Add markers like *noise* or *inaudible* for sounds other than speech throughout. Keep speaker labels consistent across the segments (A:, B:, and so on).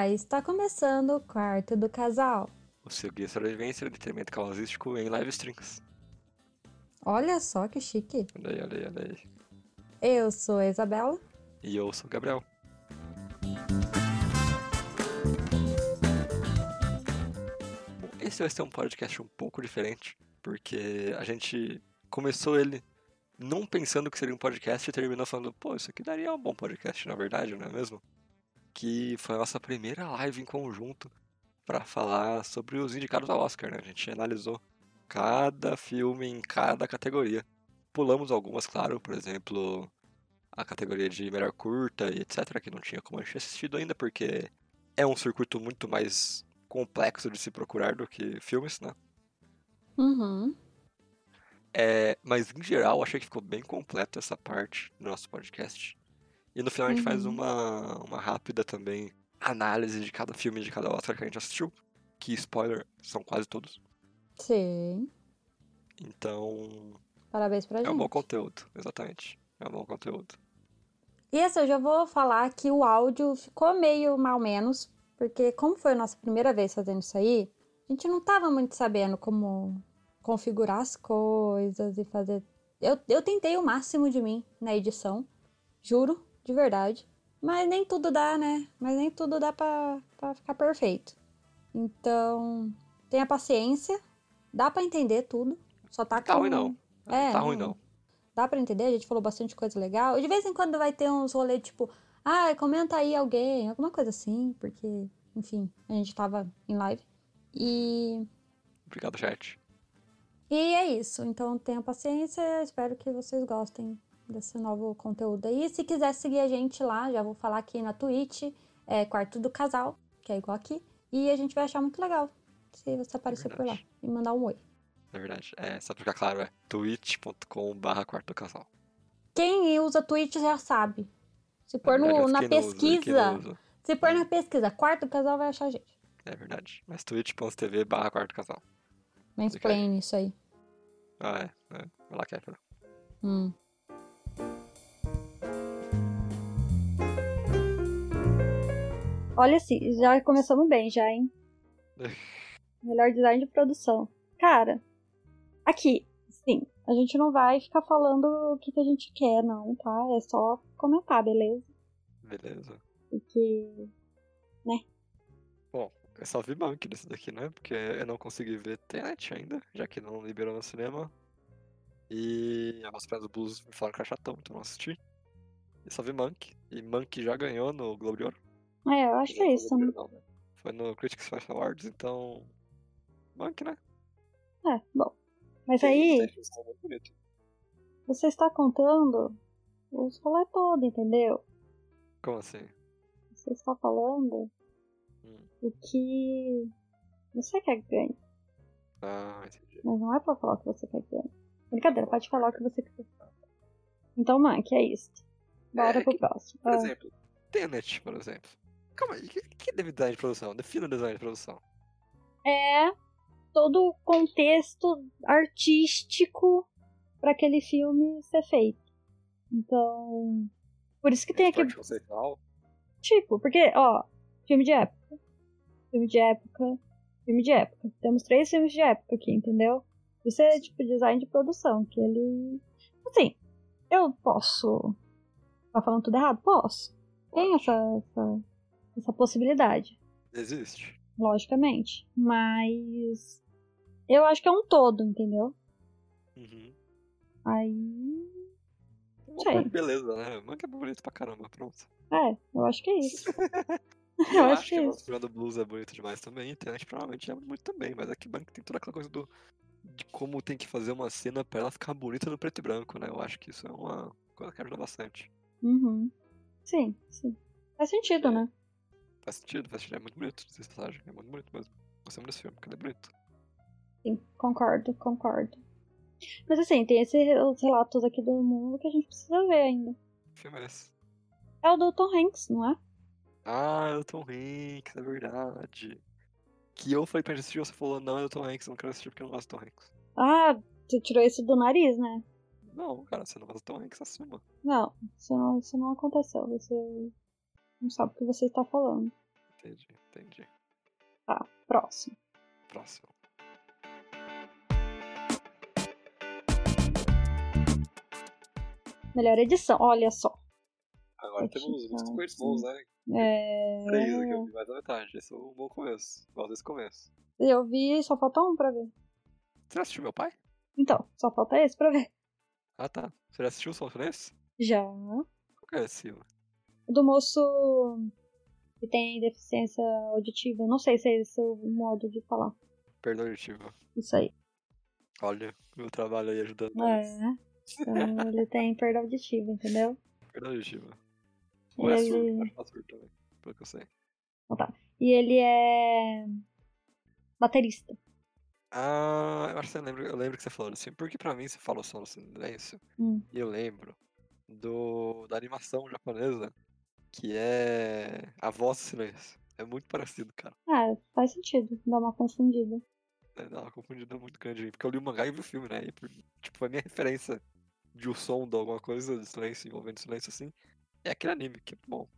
A: Olá, está começando o quarto do casal.
B: O seu guia sobrevivência e entretenimento casalístico em live streams.
A: Olha só que chique.
B: Olha aí, olha aí, olha aí.
A: Eu sou a Isabela.
B: E eu sou o Gabriel. Esse vai ser um podcast um pouco diferente, porque a gente começou ele não pensando que seria um podcast e terminou falando, pô, isso aqui daria um bom podcast, na verdade, não é mesmo? Que foi a nossa primeira live em conjunto para falar sobre os indicados ao Oscar, né? A gente analisou cada filme em cada categoria. Pulamos algumas, claro, por exemplo, a categoria de melhor curta e etc, que não tinha como a gente assistido ainda, porque é um circuito muito mais complexo de se procurar do que filmes, né?
A: Uhum.
B: É, mas em geral, achei que ficou bem completo essa parte do nosso podcast. E no final a gente faz
A: Uhum.
B: uma, uma rápida também análise de cada filme de cada Oscar que a gente assistiu. Que, spoiler, são quase todos.
A: Sim.
B: Então,
A: Parabéns pra
B: é
A: gente.
B: um bom conteúdo, exatamente. É um bom conteúdo.
A: E assim, eu já vou falar que o áudio ficou meio mal menos, porque como foi a nossa primeira vez fazendo isso aí, a gente não tava muito sabendo como configurar as coisas e fazer. Eu, eu tentei o máximo de mim na edição, juro, de verdade. Mas nem tudo dá, né? Mas nem tudo dá pra, pra ficar perfeito. Então, tenha paciência, dá pra entender tudo. Só tá
B: tá
A: com...
B: ruim, não.
A: É,
B: não tá ruim,
A: não. Dá pra entender, a gente falou bastante coisa legal. E de vez em quando vai ter uns rolês tipo, ah, comenta aí alguém, alguma coisa assim, porque, enfim, a gente tava em live. E,
B: Obrigado, chat.
A: e é isso. Então tenham paciência, espero que vocês gostem desse novo conteúdo aí. Se quiser seguir a gente lá, já vou falar aqui na Twitch, é Quarto do Casal, que é igual aqui. E a gente vai achar muito legal se você aparecer por lá e mandar um oi.
B: Na verdade, é, só pra ficar claro, é twitch.com.br quarto casal.
A: Quem usa Twitch já sabe. Se pôr
B: Na
A: no-
B: verdade,
A: na
B: quem
A: pesquisa,
B: usa.
A: se pôr na pesquisa, quarto do casal vai achar a gente.
B: É verdade. Mas twitch.tv barra quarto casal.
A: Mansplain isso aí.
B: Ah, é. é. Vai lá, Kéfera.
A: Hum. Olha assim, já começamos bem já, hein? *laughs* Melhor design de produção. Cara, aqui, sim, a gente não vai ficar falando o que, que a gente quer, não, tá? É só comentar, beleza?
B: Beleza.
A: Porque.
B: Bom, eu só vi Monk desse daqui, né? Porque eu não consegui ver Tenet ainda, já que não liberou no cinema. E a Voz do Blues me falaram que era chatão, então não assisti. E só vi Monk. E Monk já ganhou no Globo de Ouro.
A: É, eu acho que é isso, né?
B: Não, né? Foi no Critics Choice Awards, então. Monk, né?
A: É, bom. Mas aí, você está contando os rolê todo, entendeu?
B: Como assim?
A: Você está falando
B: Hum.
A: o que você quer que ganhe.
B: Ah, entendi.
A: Mas não é pra falar o que você quer que ganhe. Brincadeira, pode falar o que você quiser. Então, que é isso. Bora
B: É,
A: pro
B: que-
A: próximo.
B: Por
A: Ah,
B: exemplo, Tenet, por exemplo. Calma aí, o que, que é design de produção? Defina o design de produção.
A: é todo o contexto artístico pra aquele filme ser feito. Então, por isso que tem aqui,
B: conceitual.
A: tipo, porque, ó, filme de época, filme de época, filme de época. Temos três filmes de época aqui, entendeu? Isso é tipo design de produção, que ele. Assim, eu posso. Tá falando tudo errado? Posso. Tem essa, essa, essa possibilidade,
B: Existe.
A: logicamente. Mas. Eu acho que é um todo, entendeu?
B: Uhum.
A: Aí. Sei.
B: de beleza, né? Monk é bonito pra caramba, pronto.
A: É, eu acho que é isso. *laughs* Eu
B: eu
A: acho
B: acho
A: que
B: que
A: é
B: a
A: isso.
B: Nostradamus Blues é bonito demais também, e Tenet provavelmente é muito também, mas aqui Monk tem toda aquela coisa do de como tem que fazer uma cena pra ela ficar bonita no preto e branco, né? Eu acho que isso é uma coisa que ajuda bastante.
A: Uhum. Sim, sim. Faz sentido, né?
B: Faz sentido, faz sentido, é muito bonito essa passagem, é muito bonito mesmo. Gostei muito desse filme, porque ele é bonito.
A: Sim, concordo, concordo. Mas assim, tem esses os relatos aqui do mundo que a gente precisa ver ainda.
B: Que filme é esse?
A: É o do Tom Hanks, não é?
B: Ah, é o Tom Hanks, é verdade. Que eu falei pra gente assistir, você falou, não, é o Tom Hanks, eu não quero assistir porque eu não gosto do Tom Hanks.
A: Ah, você tirou isso do nariz, né?
B: Não, cara, você não gosta do Tom Hanks, assuma.
A: Não, isso não, isso não aconteceu. Você não sabe o que você está falando.
B: Entendi, entendi.
A: Tá, próximo.
B: Próximo.
A: Melhor edição, olha só.
B: Agora
A: Edição,
B: temos muitos coisas bons, né?
A: É...
B: Três aqui, eu vi mais da metade. Esse é um bom começo. Gosto desse começo.
A: Eu vi, só falta um pra ver.
B: Você já assistiu meu pai?
A: Então, só falta esse pra ver.
B: Ah, tá. Você já assistiu o Som Silêncio?
A: Já.
B: Qual que é esse, Silva?
A: Do moço que tem deficiência auditiva. Não sei se é esse o modo de falar.
B: Perda auditiva.
A: Isso aí.
B: Olha, meu trabalho aí ajudando.
A: É. Então, ele tem perda auditiva, entendeu?
B: Perda auditiva. Ou é
A: Ele-
B: surdo, que é surdo também, pelo que eu sei.
A: E ele é baterista.
B: Ah, eu acho que você lembra, eu lembro que você falou assim, porque pra mim você falou Som no Silêncio,
A: Hum.
B: e eu lembro do, da animação japonesa, que é a voz do silêncio. É muito parecido, cara.
A: Ah, faz sentido. Dá uma confundida.
B: É, dá uma confundida muito grande porque eu li o mangá e vi o filme, né? E, tipo, a minha referência de o som de alguma coisa, de silêncio, envolvendo silêncio assim, é aquele anime, que é muito bom.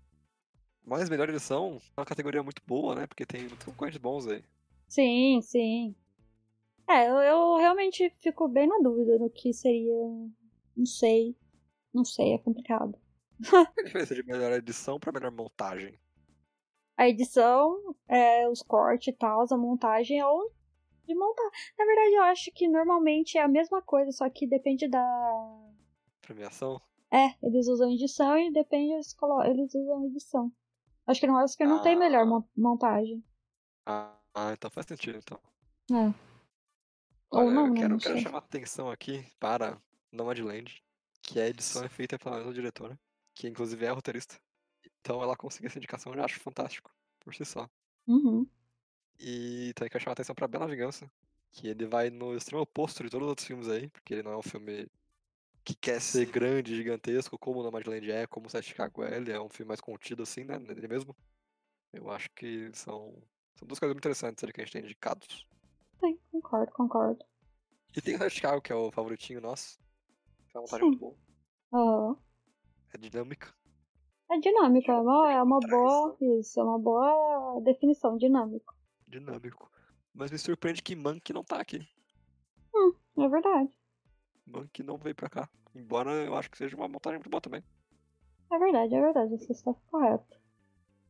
B: Mas melhor edição é uma categoria muito boa, né? Porque tem muitos concorrentes bons aí.
A: Sim, sim. É, eu, eu realmente fico bem na dúvida do que seria. Não sei. Não sei, é complicado.
B: A diferença de melhor edição pra melhor montagem?
A: A edição, é, os cortes e tal, a montagem é o de montar. Na verdade, eu acho que normalmente é a mesma coisa, só que depende da.
B: Premiação?
A: É, eles usam edição e depende, eles, colo... eles usam edição. Acho que no Oscar não tem melhor
B: Ah.
A: mon- montagem.
B: Ah, ah, então faz sentido, então.
A: É. Ou
B: Olha,
A: não,
B: eu
A: né?
B: quero,
A: Não
B: quero chamar a atenção aqui para Nomadland, que a edição é feita pela mesma diretora, que inclusive é roteirista. Então ela conseguir essa indicação eu já acho fantástico, por si só.
A: Uhum.
B: E também quero chamar a atenção pra Bela Vingança, que ele vai no extremo oposto de todos os outros filmes aí, porque ele não é um filme que quer ser grande, gigantesco, como o Nomadland é, como o Sete Chicago é, ele é um filme mais contido assim, né, nele mesmo. Eu acho que são, são duas coisas muito interessantes ali que a gente tem indicados.
A: Sim, concordo, concordo.
B: E tem o Sete Chicago, que é o favoritinho nosso, que é
A: Sim.
B: muito boa,
A: Aham.
B: É dinâmica.
A: É dinâmico, é uma, é uma
B: Traz,
A: boa. Isso, é uma boa definição, dinâmico.
B: dinâmico. Mas me surpreende que Monkey não tá aqui.
A: É verdade.
B: Monkey não veio pra cá. Embora eu acho que seja uma montagem muito boa também.
A: É verdade, é verdade. Você está correto.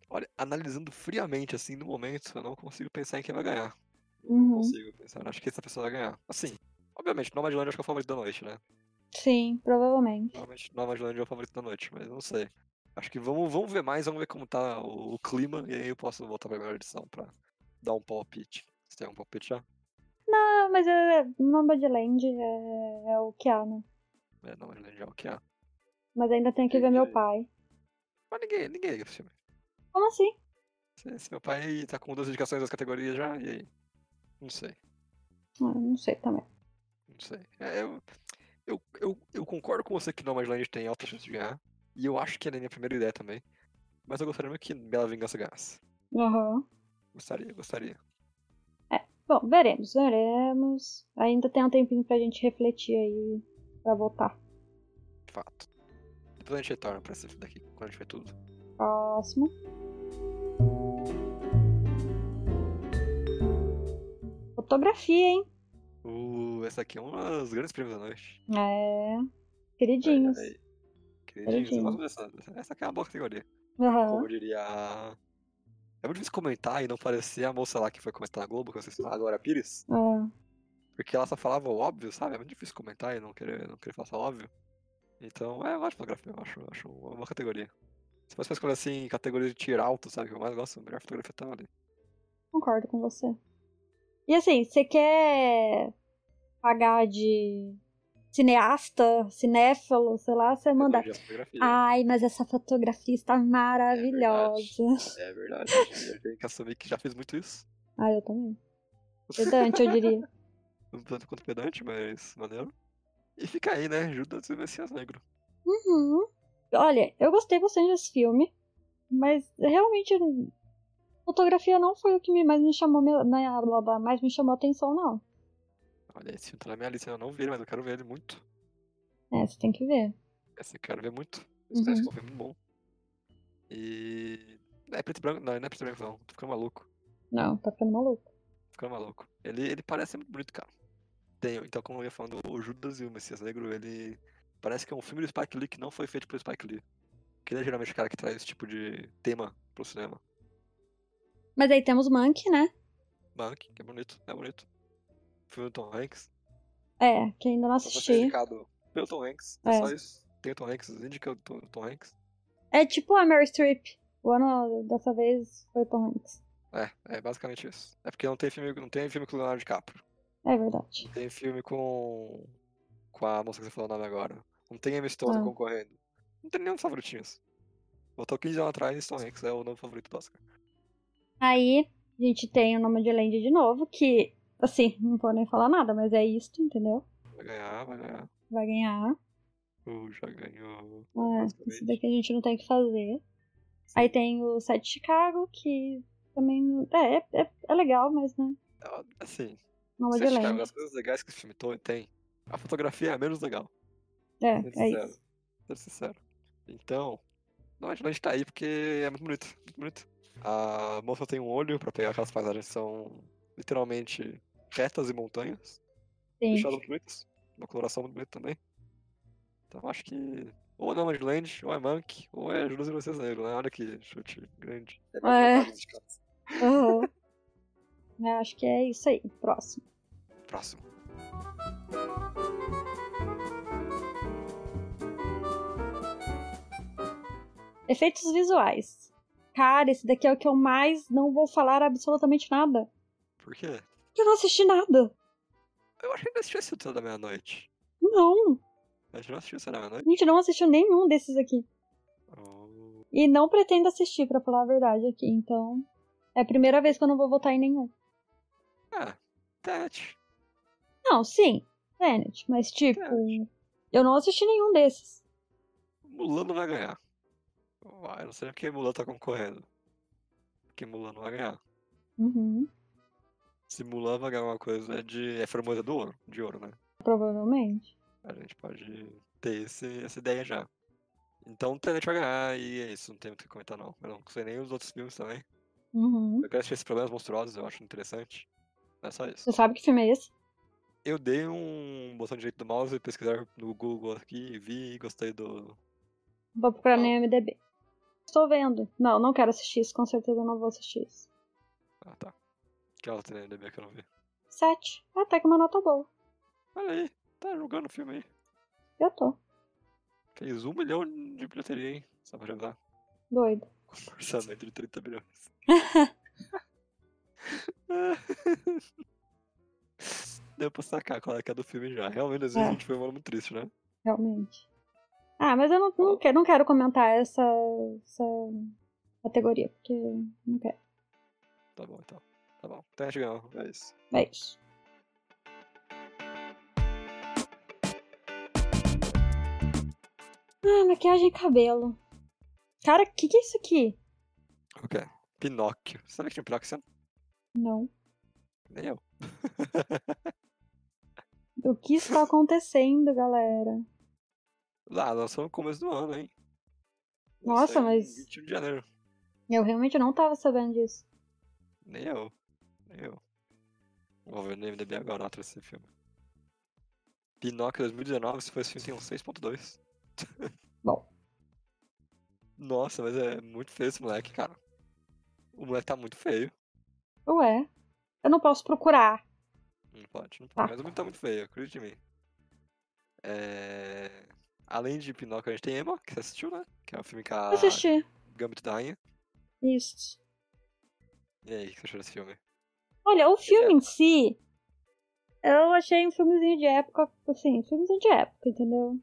B: Olha, analisando friamente assim no momento, eu não consigo pensar em quem vai ganhar. Não
A: Uhum.
B: consigo pensar. Acho que essa pessoa vai ganhar. Assim, obviamente, Nomadland acho que é o favorito da noite, né?
A: Sim, provavelmente.
B: Provavelmente Nomadland é o favorito da noite, mas não sei. Acho que vamos, vamos ver mais, vamos ver como tá o, o clima, e aí eu posso voltar pra melhor edição pra dar um palpite. Você tem um palpite já?
A: Ah, mas é, Nomadland é, é o que há, né?
B: É, Nomadland é o que há.
A: Mas ainda tenho que ver meu pai.
B: Mas ninguém, ninguém liga pro filme.
A: Como assim?
B: Se, se meu pai tá com duas indicações das categorias já, e aí? Não sei.
A: Ah, não sei também.
B: Não sei. É, eu, eu, eu, eu concordo com você que Nomadland tem alta chance de ganhar. E eu acho que era a minha primeira ideia também. Mas eu gostaria muito que Bela Vingança ganhasse.
A: Aham.
B: Gostaria, gostaria.
A: Bom, veremos, veremos. Ainda tem um tempinho pra gente refletir aí pra votar.
B: De fato. Depois a gente retorna pra esse daqui, quando a gente vê tudo.
A: Próximo. Fotografia, hein?
B: Uh, essa aqui é uma das grandes prêmios da noite.
A: É. Queridinhos.
B: Olha aí. Queridinhos,
A: Queridinhos.
B: dessa. Essa aqui é uma boa categoria.
A: Aham.
B: Como eu diria. É muito difícil comentar e não parecer a moça lá que foi comentar na Globo, que eu sei se a Glória Pires.
A: Ah,
B: Porque ela só falava o óbvio, sabe? É muito difícil comentar e não querer, não querer falar só óbvio. Então, é, eu gosto de fotografia, eu acho, eu acho uma boa categoria. Se fosse pra escolher assim, categoria de tirar alto, sabe? Que eu mais gosto, a melhor fotografia tá ali.
A: concordo com você. E assim, você quer pagar de cineasta, cinéfilo, sei lá, você manda.
B: A.
A: Ai, mas essa fotografia está maravilhosa.
B: É verdade. Eu tenho que assumir que já fiz muito isso.
A: Ah, eu também. Pedante, eu diria.
B: Não *laughs* tanto quanto pedante, mas maneiro. E fica aí, né? E o Messias Negro.
A: Uhum. Olha, eu gostei bastante desse filme, mas realmente fotografia não foi o que mais me chamou na- mais me chamou a atenção, não.
B: Olha, esse filme tá na minha lista, eu não vi ele, mas eu quero ver ele muito.
A: É, você tem que ver.
B: Esse eu quero ver muito.
A: Uhum.
B: Esse que é um filme muito bom. E. É preto e branco? Não, não é preto e branco, não. Tô ficando maluco.
A: Não, tá ficando maluco.
B: Tô ficando maluco. Ele, ele parece muito bonito, cara. Tem, então, como eu ia falando, o Judas e o Messias Negro, ele parece que é um filme do Spike Lee que não foi feito pelo Spike Lee. Que ele é geralmente o cara que traz esse tipo de tema pro cinema.
A: Mas aí temos Monkey, né?
B: Monkey, que é bonito, é bonito. Tom Hanks.
A: É, que ainda não assisti.
B: Tom Hanks. É,
A: É.
B: só isso. Tem o Tom Hanks, indica o Tom, Tom Hanks.
A: É tipo a Mary Streep. O ano dessa vez foi Tom Hanks.
B: É, é basicamente isso. É porque não tem filme, não tem filme com o Leonardo DiCaprio.
A: É verdade.
B: Tem filme com. com a moça que você falou o nome agora. Não tem Emma Stone
A: Ah.
B: concorrendo. Não tem nenhum dos favoritinhos. Botou 15 anos atrás e Tom Hanks é o novo favorito do Oscar.
A: Aí a gente tem o nome de Land de novo, que, assim, não vou nem falar nada, mas é isto, entendeu?
B: Vai ganhar, vai ganhar.
A: Vai ganhar.
B: Uh, já ganhou.
A: É, isso daqui a gente não tem o que fazer. Aí tem o Set de Chicago, que também. É, é, é- é legal, mas né?
B: É, Assim,
A: Nome
B: você
A: de
B: uma das coisas legais que esse filme tem, a fotografia é a menos legal.
A: É,
B: Ser
A: é
B: sincero.
A: isso.
B: Ser sincero. Então, não, a gente tá aí porque é muito bonito, muito bonito. A moça tem um olho pra pegar aquelas paisagens que são literalmente retas e montanhas.
A: Sim.
B: Deixadas muito bonitas. Uma coloração muito bonita também. Então acho que ou é Nomadland, ou é Monk, ou é Judas e Vocês Negro, né? Olha que chute grande.
A: É. Aham. Eu *laughs* acho que é isso aí. Próximo.
B: Próximo.
A: Efeitos visuais. Cara, esse daqui é o que eu mais não vou falar absolutamente nada.
B: Por quê?
A: Eu não assisti nada.
B: Eu achei que não assistiu tudo da meia-noite.
A: Não.
B: A gente não assistiu isso da
A: A
B: meia-noite?
A: gente não assistiu nenhum desses aqui.
B: Oh,
A: E não pretendo assistir, pra falar a verdade aqui. Então, é a primeira vez que eu não vou votar em nenhum.
B: Ah, Tenet.
A: Não, sim, Tenet. Mas, tipo,
B: Tenet.
A: eu não assisti nenhum desses.
B: Mulan não vai ganhar. Eu não sei nem porque Mulan tá concorrendo. Porque Mulan não vai ganhar.
A: Uhum.
B: Vai ganhar uma coisa de. é formosa do ouro, de ouro, né?
A: Provavelmente.
B: A gente pode ter esse, essa ideia já. Então o Tenet vai ganhar e é isso, não tem muito o que comentar não. Eu não sei nem os outros filmes também.
A: Uhum.
B: Eu quero assistir esses problemas monstruosos, eu acho interessante. É só isso.
A: Você sabe que filme é esse?
B: Eu dei um botão direito do mouse e pesquisar no Google aqui, vi e gostei do.
A: Vou procurar no IMDB. Estou vendo. Não, não quero assistir isso. Com certeza eu não vou assistir isso.
B: Ah tá. Que ela tem na IMDb que eu não vi.
A: Sete. Até que uma nota boa.
B: Olha aí, tá jogando o filme aí.
A: Eu tô.
B: Fez um milhão de bilheteria, hein? Só pra ajudar.
A: Doido.
B: Com orçamento de 30 bilhões. Deu pra sacar qual é que é do filme já. Realmente, às vezes
A: É.
B: a gente foi um ano muito triste, né?
A: Realmente. Ah, mas eu não, não, quero, não quero comentar essa, essa categoria, porque não quero.
B: Tá bom, então. Tá bom. Tenet ganhou, é isso.
A: É isso. Ah, maquiagem e cabelo. Cara, o que, que é isso aqui?
B: Ok. Pinóquio. Você sabia que tinha um Pinóquio ano?
A: Não.
B: Nem eu. *laughs*
A: O que está acontecendo, galera?
B: Lá, lançou no começo do ano, hein?
A: Nossa, mas-
B: 21 de janeiro.
A: Eu realmente não tava sabendo disso.
B: Nem eu. Eu. Vou ver no MDB agora atrás desse filme. Pinóquio 2019, se for esse filme, tem um 6.2.
A: Bom. *laughs*
B: Nossa, mas é muito feio esse moleque, cara. O moleque tá muito feio.
A: Ué, eu não posso procurar.
B: Não pode, não pode. Mas o menino tá muito feio, acredite em mim. É... Além de Pinóquio, a gente tem Emma, que você assistiu, né? Que é o filme com a
A: Assisti.
B: Gambito da Rainha.
A: Isso.
B: E aí, o que você achou desse filme?
A: Olha, o filme em si, eu achei um filmezinho de época, assim, filmezinho de época, entendeu?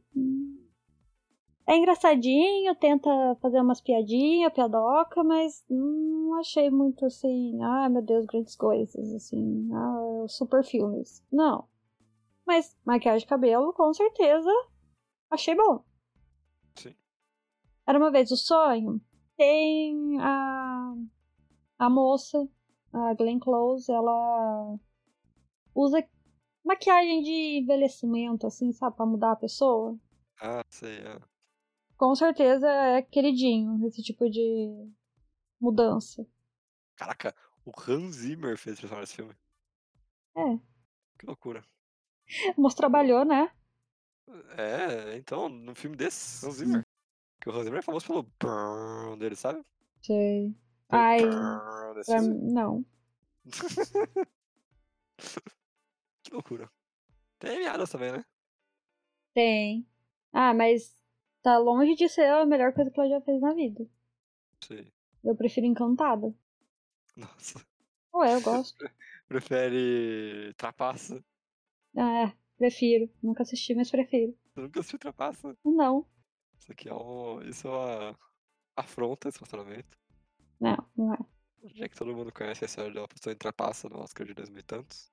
A: É engraçadinho, tenta fazer umas piadinhas, piadoca, mas não achei muito assim, ai meu Deus, grandes coisas, assim, ah, super filmes. Não. Mas maquiagem de cabelo, com certeza, achei bom.
B: Sim.
A: Era uma vez o sonho. Tem a, a moça, a Glenn Close, ela usa maquiagem de envelhecimento, assim, sabe, pra mudar a pessoa.
B: Ah, sei, é.
A: Com certeza é queridinho esse tipo de, mudança.
B: Caraca, o Hans Zimmer fez trilha desse filme.
A: É.
B: Que loucura.
A: Moço trabalhou, né?
B: É, então, num filme desse, Hans Zimmer. Que o Hans Zimmer é famoso pelo dele, sabe?
A: Sei. Ai, pra não. *laughs*
B: Que loucura. Tem Amy também, né?
A: Tem. Ah, mas tá longe de ser a melhor coisa que ela já fez na vida.
B: Sei.
A: Eu prefiro Encantada.
B: Nossa.
A: Ué, eu gosto. *laughs*
B: Prefere Trapaça.
A: Ah, é, prefiro. Nunca assisti, mas prefiro.
B: Você nunca assistiu Trapaça?
A: Não,
B: Isso aqui é um. Isso é uma afronta esse relacionamento.
A: Não, não é.
B: Já que todo mundo conhece a história da pessoa em Trapaça no Oscar de 2000 e tantos.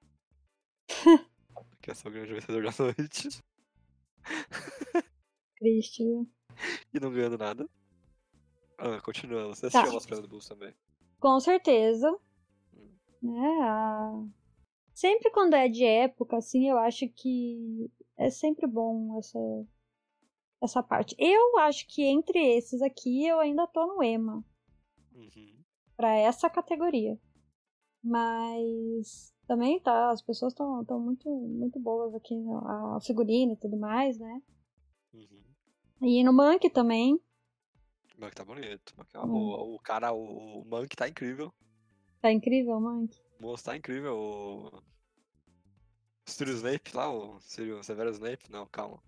B: que é só o grande vencedor da noite.
A: Triste, viu?
B: E não ganhando nada. Ah, continuando. Você
A: Tá.
B: assistiu a Mostra do Bulls também?
A: Com certeza. Né? a- Sempre quando é de época, assim, eu acho que é sempre bom essa, essa parte. Eu acho que entre esses aqui eu ainda tô no EMA.
B: Uhum.
A: Pra essa categoria. Mas também tá, as pessoas estão tão muito, muito boas aqui, né? a figurina e tudo mais, né?
B: Uhum.
A: E no Monkey também.
B: O Monk tá bonito. O, Monk é uma
A: Hum.
B: boa. o cara, o, o Monk tá incrível.
A: Tá incrível o.
B: O moço tá incrível. O. O Sirius Snape lá, o Sirius Severo Snape. Não, calma.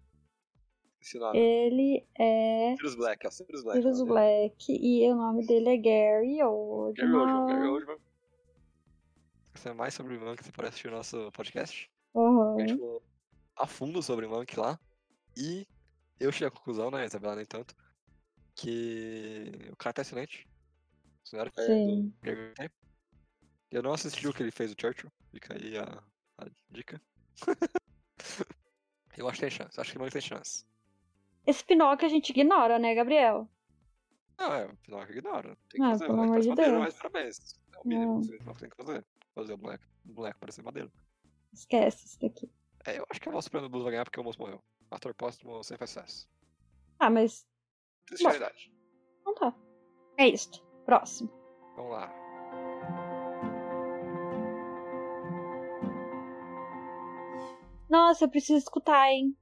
B: Esse nome.
A: Ele é
B: Sirius Black, é o Sirius Black.
A: Sirius
B: o dele.
A: Black e o nome dele é Gary Oldman.
B: Gary Oldman, Gary Oldman. Você mais sobre o Monk, você pode assistir o nosso podcast.
A: Aham.
B: A gente falou a fundo sobre o Monk lá. E eu cheguei à conclusão, né, Isabela, nem tanto, que o cara tá excelente. O senhor é
A: Sim.
B: Eu não assisti o que ele fez do Churchill. Fica aí a, a dica. *laughs* eu acho que tem chance. Acho que o Monk tem chance.
A: Esse Pinóquio a gente ignora, né, Gabriel?
B: Não, é, o Pinóquio ignora. Tem que
A: Ah,
B: fazer.
A: pelo
B: moleque
A: amor de
B: parece madeiro,
A: Deus.
B: mas parabéns. É o mínimo que Pinóquio tem que fazer. Fazer o moleque, o moleque parecer madeiro.
A: Esquece isso daqui.
B: É, eu acho que a Voz Prêmio Blues vai ganhar porque o moço morreu. Ator póstumo sem sucesso.
A: Ah, mas
B: Triste
A: não tá. É isso. Próximo.
B: Vamos lá.
A: Nossa, eu preciso escutar, hein?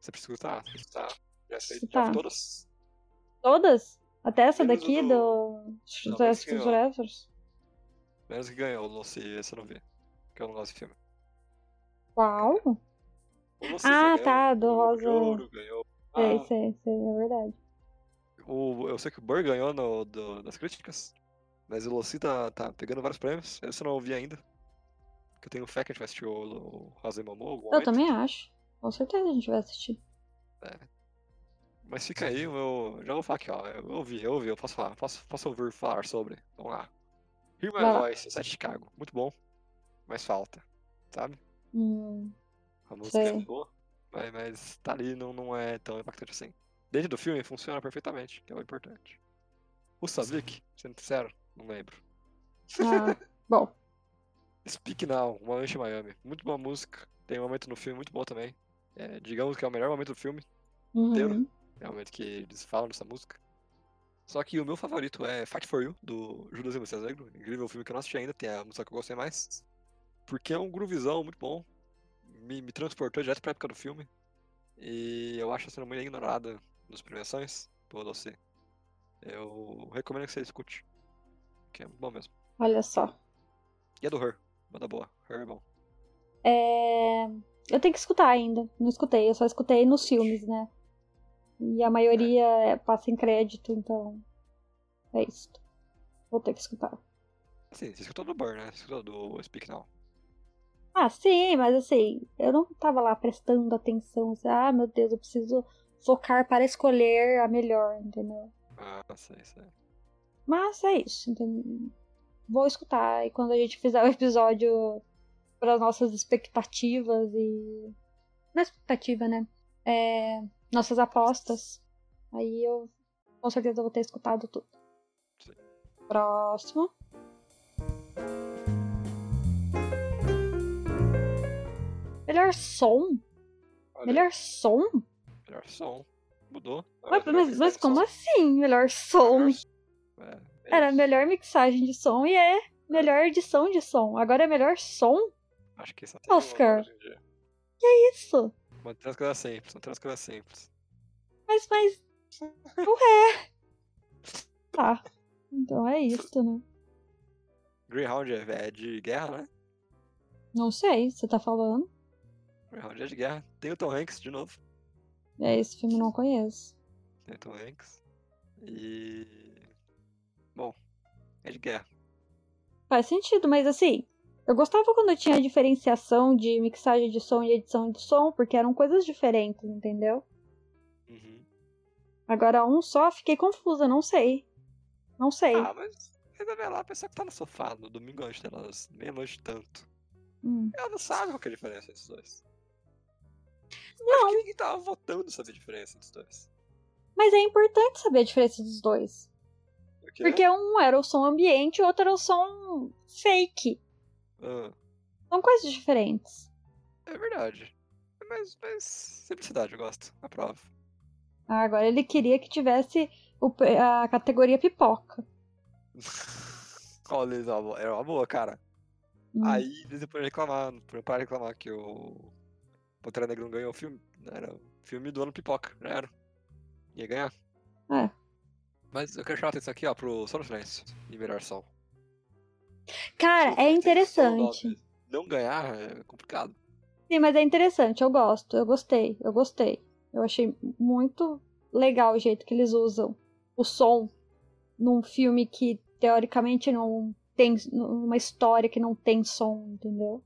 B: Você precisa escutar, você precisa escutar. Já sei,
A: Escutar.
B: já todas.
A: Todas? Até essa
B: Menos
A: daqui
B: o
A: do.
B: Não,
A: das?
B: Menos que ganhou, o Lucy, esse eu não vi. Porque eu não gosto de filme.
A: Qual? Ah, tá, do Rosa-
B: Ouro ganhou.
A: Sei,
B: Ah,
A: sei, sei, é verdade.
B: o, eu sei que o Burr ganhou no, do- das críticas. Mas o Lucy tá, tá pegando vários prêmios. Esse eu não ouvi ainda. Porque eu tenho fé que a gente vai assistir o, o Rosa e algum
A: Eu
B: momento.
A: também acho. Com certeza a gente vai assistir.
B: Mas fica aí, o meu. Já vou falar aqui, ó. Eu ouvi, eu ouvi, eu posso falar. Posso, posso ouvir falar sobre. Vamos lá. Hear My
A: Vai.
B: Voice, Sete Chicago. Muito bom. Mas falta. Sabe?
A: Hum,
B: A música é
A: Sei.
B: muito boa. Mas, mas tá ali não, não é tão impactante assim. Dentro do filme funciona perfeitamente, que é o importante. O Sazik, sendo sincero, não lembro.
A: ah, *laughs* bom.
B: Speak Now, Uma Noite em Miami. Muito boa música. Tem um momento no filme muito bom também. É, digamos que é o melhor momento do filme. Inteiro. É o momento que eles falam dessa música. Só que o meu favorito é Fight For You, do Judas e Messias Negro. Incrível filme que eu não assisti ainda, tem a música que eu gostei mais. Porque é um groovizão muito bom. Me, me transportou direto pra época do filme. E eu acho sendo muito ignorada nas premiações por você. Eu recomendo que você escute. Que é muito bom mesmo.
A: Olha só.
B: E é do Her. Banda boa. Her é bom.
A: É... Eu tenho que escutar ainda. Não escutei, eu só escutei nos filmes, né? E a maioria é- passa em crédito, então. É isso. Vou ter que escutar.
B: Assim, você escutou do Burn, né? Você escutou do Speak Now.
A: Ah, sim, mas assim, eu não tava lá prestando atenção. assim, ah, meu Deus, eu preciso focar para escolher a melhor, entendeu?
B: Ah, sei, sei.
A: Mas é isso, entendeu? Vou escutar e quando a gente fizer o episódio para as nossas expectativas e. Não é expectativa, né? É, nossas apostas. Aí eu com certeza vou ter escutado tudo.
B: Sim.
A: Próximo. Melhor som?
B: Olha,
A: Melhor som?
B: melhor som. Mudou.
A: Mas,
B: melhor
A: mas, como
B: som.
A: assim, melhor som?
B: É,
A: Era melhor mixagem de som e é melhor edição de som. Agora é melhor som?
B: Acho que isso
A: Oscar.
B: hoje em dia.
A: Isso.
B: Mantém as coisas simples, mantém as coisas simples.
A: Mas, mas. Não é. Tá. Então é isso, né?
B: Greyhound é, é de guerra, né?
A: Não sei, você tá falando.
B: Greyhound é de guerra. Tem o Tom Hanks de novo.
A: É, esse filme eu não conheço.
B: Tem o Tom Hanks. E. Bom, é de guerra.
A: Faz sentido, mas assim, eu gostava quando tinha diferenciação de mixagem de som e edição de som, porque eram coisas diferentes, entendeu?
B: Uhum.
A: Agora um só, fiquei confusa, não sei. Não sei.
B: Ah, mas ainda lá a pessoa que tá no sofá no domingo antes delas, meia-noite tanto.
A: Hum.
B: Ela não sabe qual que é a diferença desses dois.
A: Não,
B: Acho que ninguém tava votando sobre a diferença dos dois.
A: mas é importante saber a diferença dos dois. Porque um era o som ambiente e o outro era o som fake.
B: Ah,
A: São coisas diferentes.
B: é verdade. Mas, mas simplicidade, eu gosto. Aprovo.
A: Ah, agora ele queria que tivesse o- a categoria pipoca. *laughs*
B: Olha, é era uma boa, cara.
A: Hum.
B: Aí eles depois reclamar, para reclamar que o Pantera Negra não ganhou o filme. Era o filme do ano pipoca, já era. Ia ganhar.
A: É.
B: Mas eu quero chamar a atenção aqui, ó, pro Som do Silêncio e Melhor Som.
A: Cara, é interessante.
B: Não ganhar é complicado.
A: Sim, mas é interessante, eu gosto, eu gostei, eu gostei. Eu achei muito legal o jeito que eles usam o som num filme que teoricamente não tem uma história que não tem som, entendeu?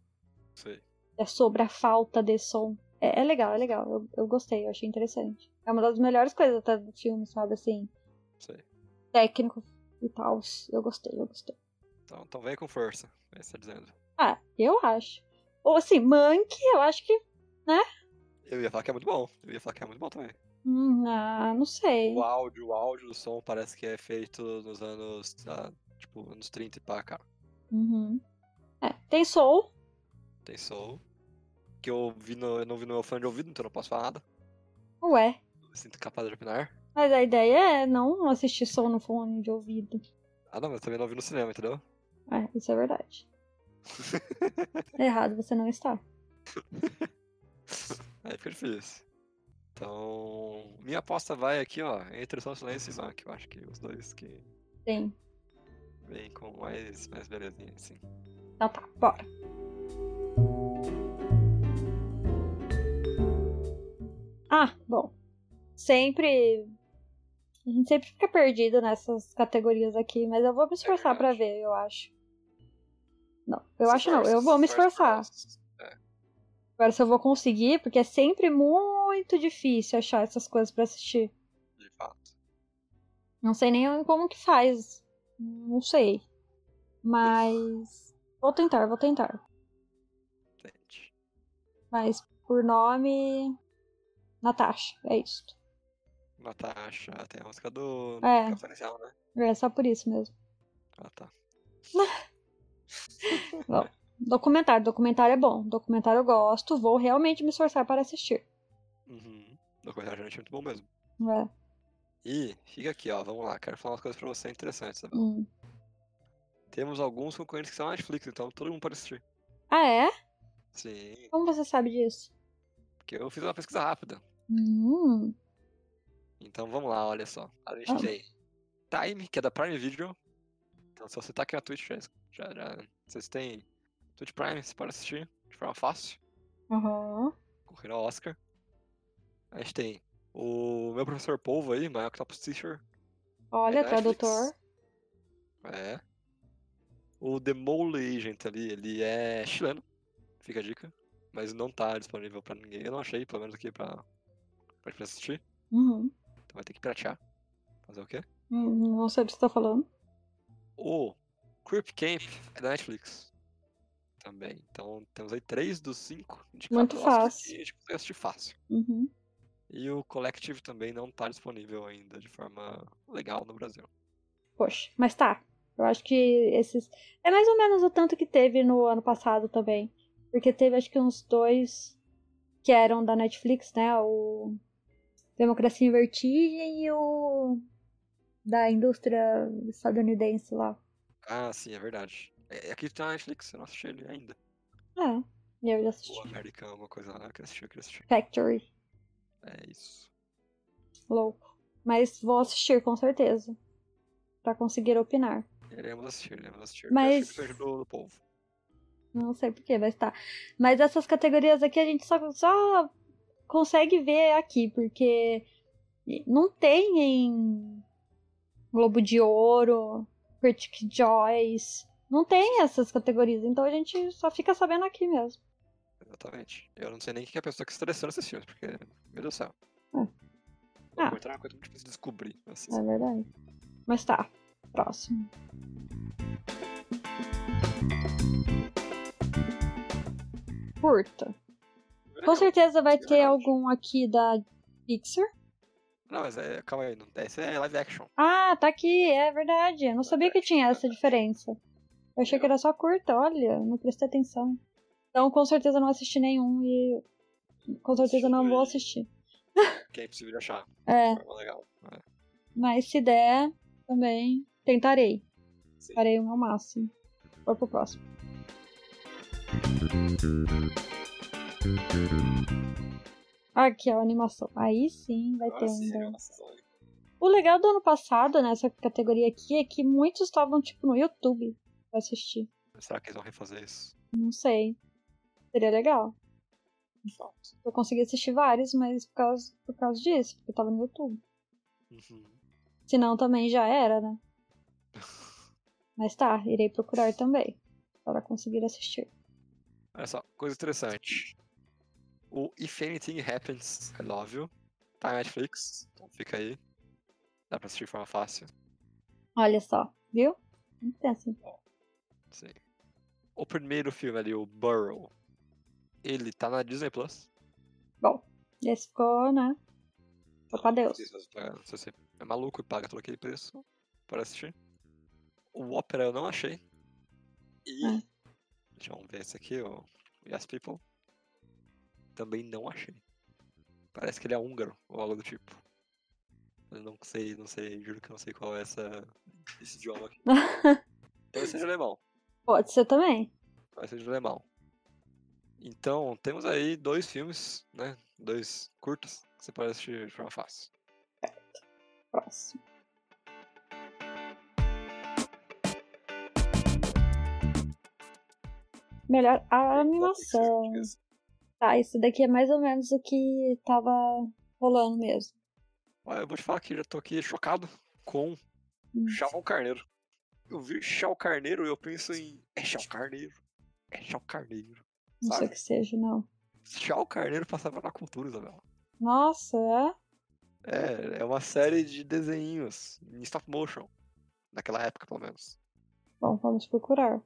B: Sei.
A: É sobre a falta de som. É, é legal, é legal. Eu, eu gostei, eu achei interessante. É uma das melhores coisas até do filme, sabe? Assim,
B: Sei.
A: técnico e tal. Eu gostei, eu gostei.
B: Então, então vem com força, é isso que você tá dizendo.
A: Ah, eu acho. Ou assim, Monkey, eu acho que.
B: Eu ia falar que é muito bom. Eu ia falar que é muito bom também.
A: Hum, ah, não sei.
B: O áudio, o áudio do som parece que é feito nos anos. ah, tipo, anos 30 e pá, cara.
A: Uhum. É, tem Soul.
B: Tem soul. Que eu vi no. Eu não vi no meu fã de ouvido, então eu não posso falar nada.
A: Ué.
B: Me sinto capaz de opinar.
A: Mas a ideia é não assistir Soul no fone de ouvido.
B: Ah não, mas também não vi no cinema, entendeu?
A: É, isso é verdade. *laughs* Errado você não está.
B: Aí fica difícil. Então. Minha aposta vai aqui, ó, entre o Som Silêncio e Zank. Eu acho que os dois que
A: Sim.
B: vêm com mais, mais belezinha, assim.
A: Então tá, bora. Ah, bom. Sempre. A gente sempre fica perdido nessas categorias aqui, mas eu vou me esforçar pra ver, eu acho. Não, eu
B: Se
A: acho não, eu vou me esforçar.
B: É,
A: Agora se eu vou conseguir, porque é sempre muito difícil achar essas coisas pra assistir.
B: de fato.
A: Não sei nem como que faz. Não sei. Mas. Vou tentar, vou tentar.
B: Gente.
A: Mas por nome. Natasha, é isso.
B: Natasha, tem a música do.
A: É.
B: Né?
A: É só por isso mesmo.
B: Ah, tá. *laughs*
A: Documentário, documentário é bom. Documentário eu gosto, vou realmente me esforçar para assistir.
B: Uhum. Documentário realmente muito bom mesmo.
A: É.
B: E fica aqui, ó, vamos lá, quero falar umas coisas pra você interessantes, Isabel.
A: Hum.
B: Temos alguns concorrentes que são na Netflix, então todo mundo pode assistir.
A: Ah, é?
B: Sim,
A: Como você sabe disso?
B: porque eu fiz uma pesquisa rápida.
A: Hum.
B: Então vamos lá, olha só. A gente
A: Ah.
B: tem Time, que é da Prime Video. Então se você tá aqui na Twitch, já, já, já vocês têm Twitch Prime, pode assistir de forma fácil.
A: Aham.
B: Correr ao Oscar. A gente tem o meu professor Polvo aí, My Octopus Teacher.
A: Olha,
B: É
A: tradutor.
B: É. O The Mole Agent ali, ele é chileno. Fica a dica. Mas não tá disponível pra ninguém. Eu não achei, pelo menos aqui pra, pra assistir.
A: Uhum.
B: Então vai ter que pratear. Fazer o quê?
A: Hum, Não sei do que você tá falando.
B: O Creep Camp é da Netflix. Também. Então temos aí três dos cinco
A: Muito fácil.
B: que a gente consegue assistir fácil.
A: Uhum.
B: E o Collective também não tá disponível ainda de forma legal no Brasil.
A: Poxa, mas tá. Eu acho que esses. É mais ou menos o tanto que teve no ano passado também. Porque teve acho que uns dois que eram da Netflix, né? O Democracia em Vertigem e o da indústria estadunidense lá.
B: Ah, sim, é verdade. É, aqui tem na Netflix, eu não assisti ele ainda.
A: É, e eu já
B: O
A: assisti.
B: American, alguma coisa lá, eu queria assistir, eu queria assistir.
A: Factory,
B: É isso.
A: louco. Mas vou assistir com certeza. Pra conseguir opinar.
B: Iremos assistir, iremos assistir.
A: Mas-
B: Eu do, do povo.
A: Não sei porquê, mas tá. Mas essas categorias aqui a gente só, só consegue ver aqui, porque não tem em Globo de Ouro, Critic Choice. Não tem essas categorias, então a gente só fica sabendo aqui mesmo.
B: Exatamente. Eu não sei nem quem é a pessoa que está seleciona esses filmes, porque, meu Deus do céu.
A: É. Ah.
B: Uma coisa muito difícil de descobrir. Assim,
A: É verdade. Mas tá, próximo. Curta. Com certeza vai ter algum aqui da Pixar.
B: Não, mas é, calma aí, não, esse é live action.
A: Ah, tá aqui, é verdade. Eu não sabia que tinha essa diferença. Eu achei que era só curta, olha, não prestei atenção. Então, com certeza não assisti nenhum e com certeza não vou assistir.
B: Que é impossível de achar.
A: É,
B: Forma legal. É.
A: mas se der, também tentarei.
B: Sim.
A: Farei o meu máximo. Vou pro próximo. Aqui, ó, a animação. Aí sim vai ter um.
B: nossa.
A: O legal do ano passado, nessa categoria aqui, é que muitos estavam, tipo, no YouTube pra assistir.
B: Será que eles vão refazer isso?
A: Não sei. Seria legal.
B: Fato.
A: Eu consegui assistir vários, mas por causa, por causa disso, porque tava no YouTube.
B: Uhum.
A: Senão também já era, né? *laughs* Mas tá, irei procurar também. Para conseguir assistir.
B: Olha só, coisa interessante. O If Anything Happens, I Love You. Tá na Netflix, então fica aí. Dá pra assistir de forma fácil.
A: Olha só, viu? Não tem assim.
B: Sim. O primeiro filme ali, o Burrow. Ele tá na Disney Plus.
A: Bom, esse ficou, né? Ficou pra Deus.
B: Se você é maluco e paga todo aquele preço para assistir. O Opera eu não achei. E.
A: É.
B: Deixa eu ver esse aqui, o Yes People. Também não achei. Parece que ele é húngaro ou algo do tipo. Eu não sei, não sei, juro que não sei qual é essa, esse idioma aqui. *laughs* Talvez seja alemão.
A: Pode ser também.
B: Talvez seja alemão. Então, temos aí dois filmes, né? Dois curtas que você pode assistir de forma fácil.
A: Próximo. Melhor a animação. Tá, isso daqui é mais ou menos o que tava rolando mesmo.
B: Olha, eu vou te falar que já tô aqui chocado com
A: Hum.
B: Chau Carneiro. Eu vi Chau Carneiro e eu penso em. É Chau Carneiro. É Chau Carneiro.
A: Não sei o que seja, não.
B: Chau Carneiro passava na cultura, Isabela.
A: Nossa, é?
B: É, é uma série de desenhinhos em stop motion. Naquela época, pelo menos.
A: Bom, vamos procurar.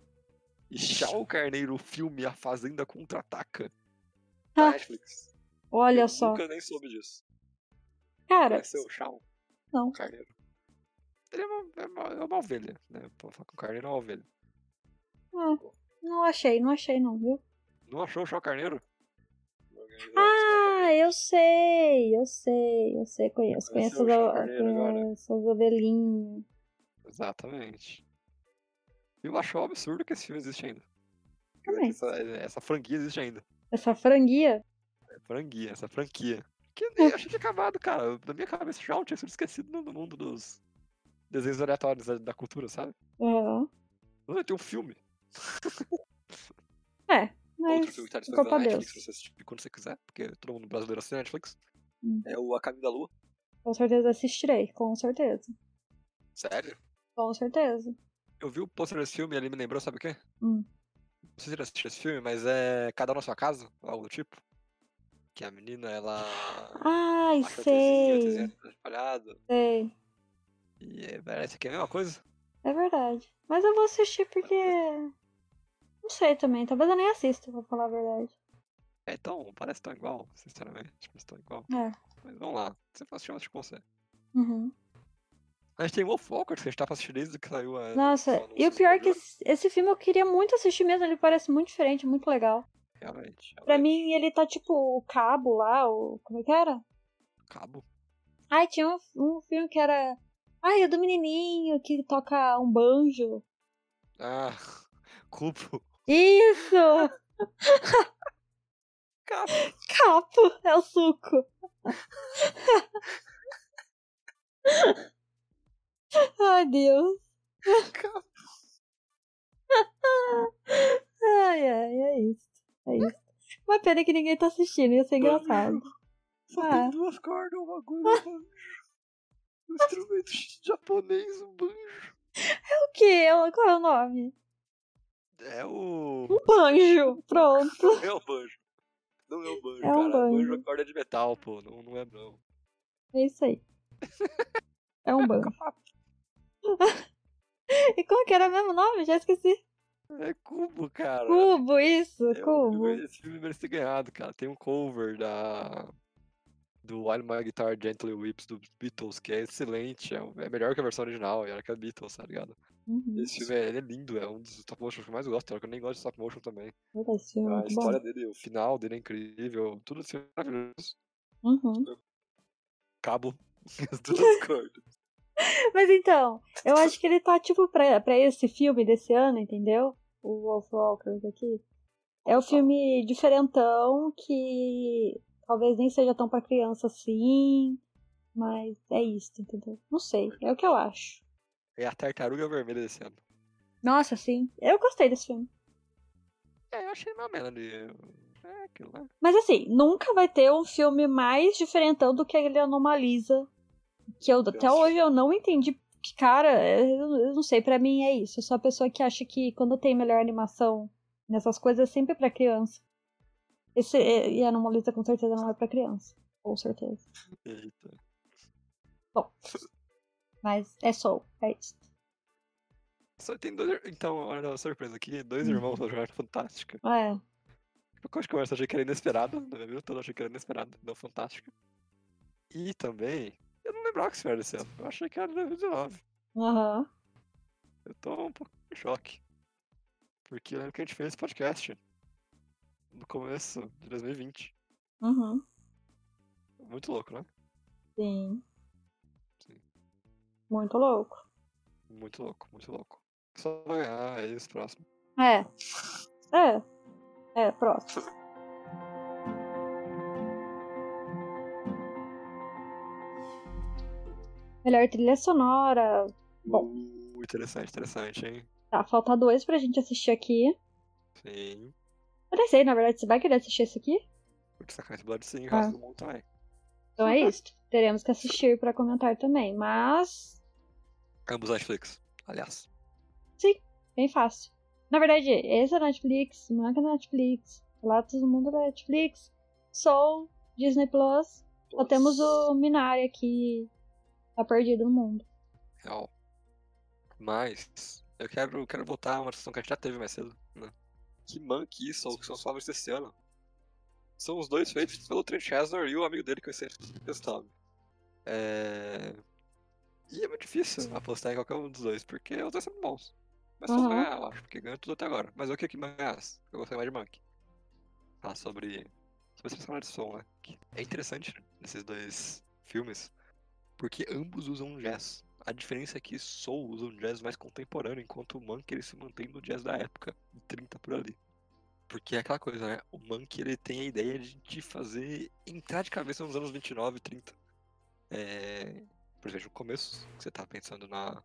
B: E Chau Carneiro, o filme A Fazenda Contra-Ataca.
A: Ah.
B: Na Netflix.
A: Olha
B: eu
A: só.
B: nunca nem soube disso.
A: Cara,
B: Conheceu o Chau
A: não.
B: Carneiro? Ele é uma, é uma, é uma ovelha, né? Falar com carneiro é uma ovelha.
A: Ah, não achei, não achei não, viu?
B: Não achou o Chau Carneiro?
A: Ah, eu sei, eu sei, eu sei, conheço. Conheço,
B: o
A: as- conheço as ovelhinhas.
B: Exatamente. E eu acho um absurdo que esse filme existe ainda.
A: Também.
B: Essa, essa franquia existe ainda.
A: Essa franguia.
B: É franquia, essa franquia. Que eu nem achei que tinha acabado, cara. Na minha cabeça já tinha sido esquecido no mundo dos desenhos aleatórios da, da cultura, sabe?
A: Aham.
B: Não, tem um filme.
A: É,
B: Outro
A: mas
B: filme que tá disponível na
A: Deus.
B: Netflix pra você assistir quando você quiser, porque todo mundo brasileiro assina Netflix.
A: Hum.
B: É o A Caminho da Lua.
A: Com certeza assistirei, com certeza.
B: Sério?
A: Com certeza.
B: Eu vi o pôster desse filme e ele me lembrou, sabe o quê?
A: Hum.
B: Não sei se você assistiu esse filme, mas é Cada um na sua casa, algo do tipo. Que a menina, ela.
A: Ai,
B: acha o tezinho, o
A: sei.
B: espalhado.
A: Sei.
B: E parece que é a mesma coisa.
A: É verdade. Mas eu vou assistir porque. Não sei também. Talvez eu nem assista, pra falar a verdade.
B: É, então, parece tão igual, sinceramente. Parece tão igual.
A: É.
B: Mas vamos lá. Assistir, eu assisto com você.
A: Uhum.
B: A gente tem Wolf Walkers, que a gente tá pra assistir desde que saiu a.
A: Nossa, e o pior é que esse, esse filme eu queria muito assistir mesmo. Ele parece muito diferente, muito legal.
B: Realmente.
A: Pra
B: realmente.
A: mim, ele tá tipo o cabo lá, o. Como é que era?
B: Cabo.
A: Ai, tinha um, um filme que era. Ai, é do menininho que toca um banjo.
B: Ah, *laughs* cubo.
A: Isso! *laughs*
B: Capo.
A: Capo, é o suco. *laughs* Ai, Deus. *laughs* Ai, ai, é isso. É isso. Uma pena que ninguém tá assistindo, ia ser engraçado.
B: Só
A: Ah.
B: tem duas cordas, uma agulha, um banjo. *laughs* Um instrumento japonês, um banjo.
A: O quê? Qual é o nome?
B: É o.
A: Um banjo. Pronto.
B: Não *laughs* é o banjo. Não é o banjo,
A: É um
B: cara.
A: banjo.
B: Banjo é corda de metal, pô. Não, não é não.
A: É isso aí. É um banjo. *laughs* E como que era o mesmo nome? Já esqueci.
B: É cubo, cara.
A: Cubo, isso,
B: É, o
A: cubo.
B: Esse filme merece ter ganhado, cara. Tem um cover da. Do While My Guitar Gently Whips do Beatles, que é excelente. É, é melhor que a versão original, e era que é Beatles, tá ligado?
A: Uhum.
B: Esse filme é, é lindo, é um dos stop motion que eu mais gosto, que eu nem gosto de stop motion também.
A: Esse filme é
B: A
A: muito bom.
B: história dele, o final dele é incrível, tudo assim é maravilhoso.
A: Uhum.
B: Cabo, *laughs* as duas *laughs* cordas. *laughs*
A: Mas então, eu acho que ele tá tipo pra, pra esse filme desse ano, entendeu? O Wolf Walkers aqui. É o filme diferentão que talvez nem seja tão pra criança assim, mas é isso, entendeu? Não sei, é o que eu acho.
B: É a tartaruga vermelha desse ano.
A: Nossa, sim, eu gostei desse filme.
B: É, eu achei uma merda de. É aquilo, né?
A: Mas assim, nunca vai ter um filme mais diferentão do que ele anomaliza. Que eu, até hoje eu não entendi. Que, cara, eu, eu não sei, pra mim é isso. Eu sou a pessoa que acha que quando tem melhor animação nessas coisas é sempre pra criança. Esse, e a anomaliza com certeza não é pra criança. Com certeza.
B: Eita.
A: Bom. Mas é Soul, é isso.
B: Só tem dois. Então, olha a surpresa aqui: dois irmãos da Jornada Fantástica.
A: É.
B: Eu acho que eu achei que era inesperado, no meu minuto todo achei que era inesperado, não fantástico. E também, desse ano, eu achei que era de 2019.
A: Aham.
B: Eu tô um pouco em choque. Porque eu lembro que a gente fez esse podcast no começo de 2020.
A: Uhum.
B: Muito louco, né?
A: Sim.
B: Sim.
A: Muito louco.
B: Muito louco, muito louco. Só vai ganhar, é isso, próximo.
A: É. É. É, próximo. Melhor trilha sonora. Bom.
B: Uh, interessante, interessante, hein?
A: Tá, falta dois pra gente assistir aqui.
B: Sim.
A: Eu nem sei, na verdade, você vai querer assistir esse aqui?
B: Porque sacanagem esse Blood sim, o
A: Ah.
B: resto do mundo também.
A: Então é isso. Teremos que assistir pra comentar também. Mas.
B: Ambos Netflix, aliás.
A: Bem fácil. Na verdade, esse é Netflix, Manca Netflix, Relatos do Mundo da Netflix, Soul, Disney Plus. Só temos o Minari aqui. Tá perdido no mundo.
B: Real. Mas, eu quero, quero voltar a uma discussão que a gente já teve mais cedo, né? Que Monkey e Soul, que são os favoritos desse ano, são os dois feitos pelo Trent Reznor e o amigo dele que eu sei esse nome. É... E é muito difícil apostar em qualquer um dos dois, porque os dois são bons. Mas só
A: Uhum.
B: ganhar, eu acho, porque ganha tudo até agora. Mas eu queria que ganhasse, eu gostei mais de Monkey. Falar sobre, sobre esse personagem de som, né? Que é interessante nesses dois filmes, porque ambos usam jazz. A diferença é que Soul usa um jazz mais contemporâneo, enquanto o Monkey ele se mantém no jazz da época, em 30 por ali. Porque é aquela coisa, né? O Monkey ele tem a ideia de te fazer entrar de cabeça nos anos 29 e 30. É... Por exemplo, no começo, você tá pensando na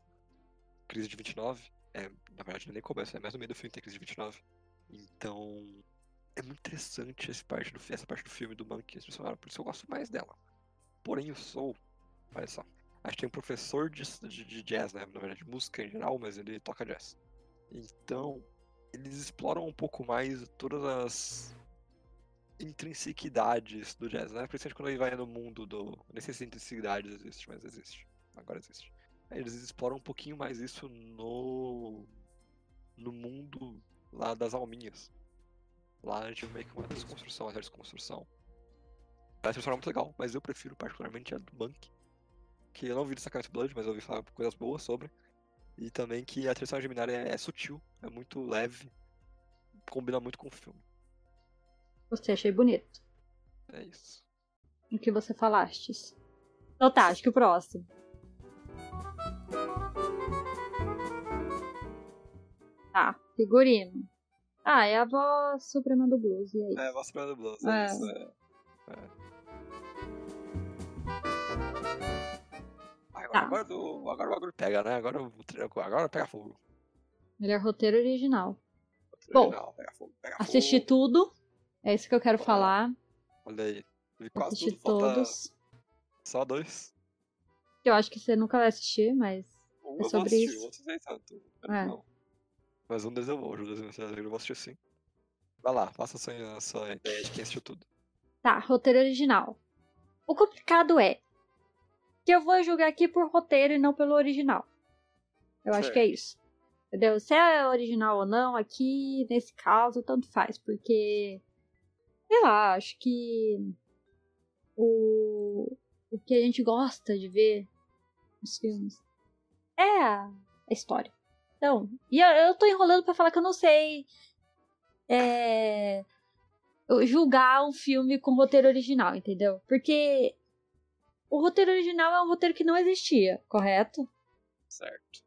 B: crise de 29, é, na verdade não é nem começo, é mais no meio do filme tem crise de 29. Então, é muito interessante essa parte do, essa parte do filme do personagem, por isso eu gosto mais dela. Porém, o Soul, olha só, a gente tem um professor de, de, de jazz, né? Na verdade, música em geral, mas ele toca jazz. Então, eles exploram um pouco mais todas as intrinsequidades do jazz, né? Principalmente quando ele vai no mundo do. Nem sei se intrinsequidades existe, mas existe. Agora existe. Eles exploram um pouquinho mais isso no. no mundo lá das alminhas. Lá a gente meio que uma desconstrução, uma desconstrução. Essa história muito legal, mas eu prefiro particularmente a do Monkey que eu não vi do Sacramento Blood, mas eu ouvi falar coisas boas sobre. E também que a trilha Geminária é, é sutil, é muito leve, combina muito com o filme.
A: Você achei bonito.
B: É isso.
A: O que você falastes? Então tá, acho que o próximo. Tá, figurino. Ah, é a voz suprema do blues, e é isso.
B: É, a voz suprema do blues, é,
A: é
B: isso. É. É. Agora,
A: Tá.
B: agora, do- agora o bagulho pega, né? Agora, agora pega fogo.
A: Melhor roteiro original. Bom,
B: Não, pega fogo, pega
A: Assisti
B: fogo.
A: tudo. É isso que eu quero
B: Olha.
A: falar.
B: Olha aí. Vi quase
A: Assisti
B: tudo,
A: todos.
B: só dois.
A: Eu acho que você nunca vai assistir, mas.
B: Um
A: É
B: eu
A: sobre
B: assistir,
A: isso.
B: outros nem tanto.
A: É.
B: Não. Mas um deles eu vou, eu vou assistir sim. Vai lá, faça a sua, a sua ideia de quem assistiu tudo.
A: Tá, roteiro original. O complicado é que eu vou julgar aqui por roteiro e não pelo original. Eu acho que é isso. Entendeu? Se é original ou não, aqui, nesse caso, tanto faz, porque. Sei lá, acho que. O, o que a gente gosta de ver nos filmes é a, história. Então, e eu, eu tô enrolando pra falar que eu não sei. É julgar um filme com roteiro original, entendeu? Porque o roteiro original é um roteiro que não existia, correto?
B: Certo.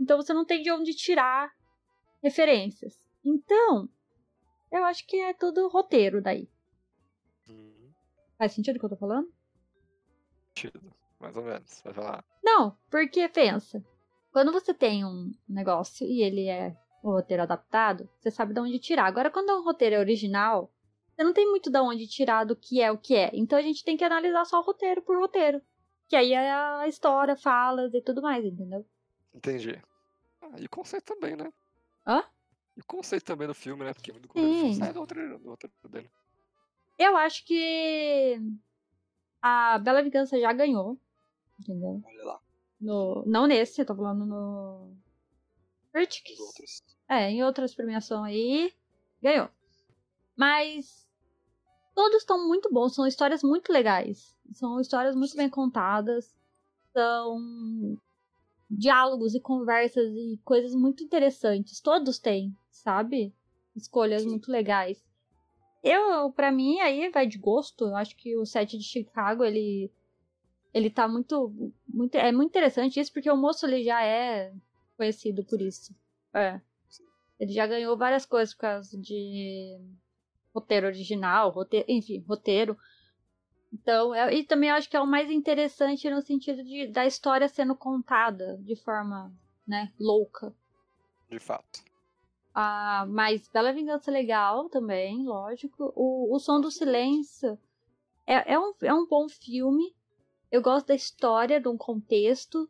A: Então você não tem de onde tirar referências. Então, eu acho que é tudo roteiro daí.
B: Hum,
A: Faz sentido o que eu tô falando?
B: sentido. Mais ou menos. Vai falar.
A: Não, porque pensa, quando você tem um negócio e ele é um roteiro adaptado, você sabe de onde tirar. Agora, quando é um roteiro original, você não tem muito de onde tirar do que é o que é. Então a gente tem que analisar só roteiro por roteiro. Que aí é a história, falas e tudo mais, entendeu?
B: Entendi. Ah, e o conceito também, né?
A: Hã?
B: E o conceito também do filme, né? Porque muito do
A: Sim.
B: filme sai do roteiro, do roteiro dele.
A: Eu acho que a Bela Vingança já ganhou, entendeu?
B: Olha lá,
A: No, não nesse, eu tô falando no Critics. É, em outras premiações aí, ganhou. Mas todos estão muito bons, são histórias muito legais. São histórias muito bem contadas. São diálogos e conversas e coisas muito interessantes. Todos têm, sabe? Escolhas
B: Sim.
A: muito legais. Eu, para mim, aí vai de gosto. Eu acho que o set de Chicago, ele ele tá muito, muito é muito interessante isso porque o moço ele já é conhecido por isso. É. Ele já ganhou várias coisas por causa de roteiro original, roteiro, enfim, roteiro. Então, é- e também eu acho que é o mais interessante no sentido de, da história sendo contada de forma, né, louca.
B: De fato.
A: Ah, mas Bela Vingança é legal também, lógico. O, o Som do Silêncio é, é, um, é um bom filme. Eu gosto da história, de um contexto.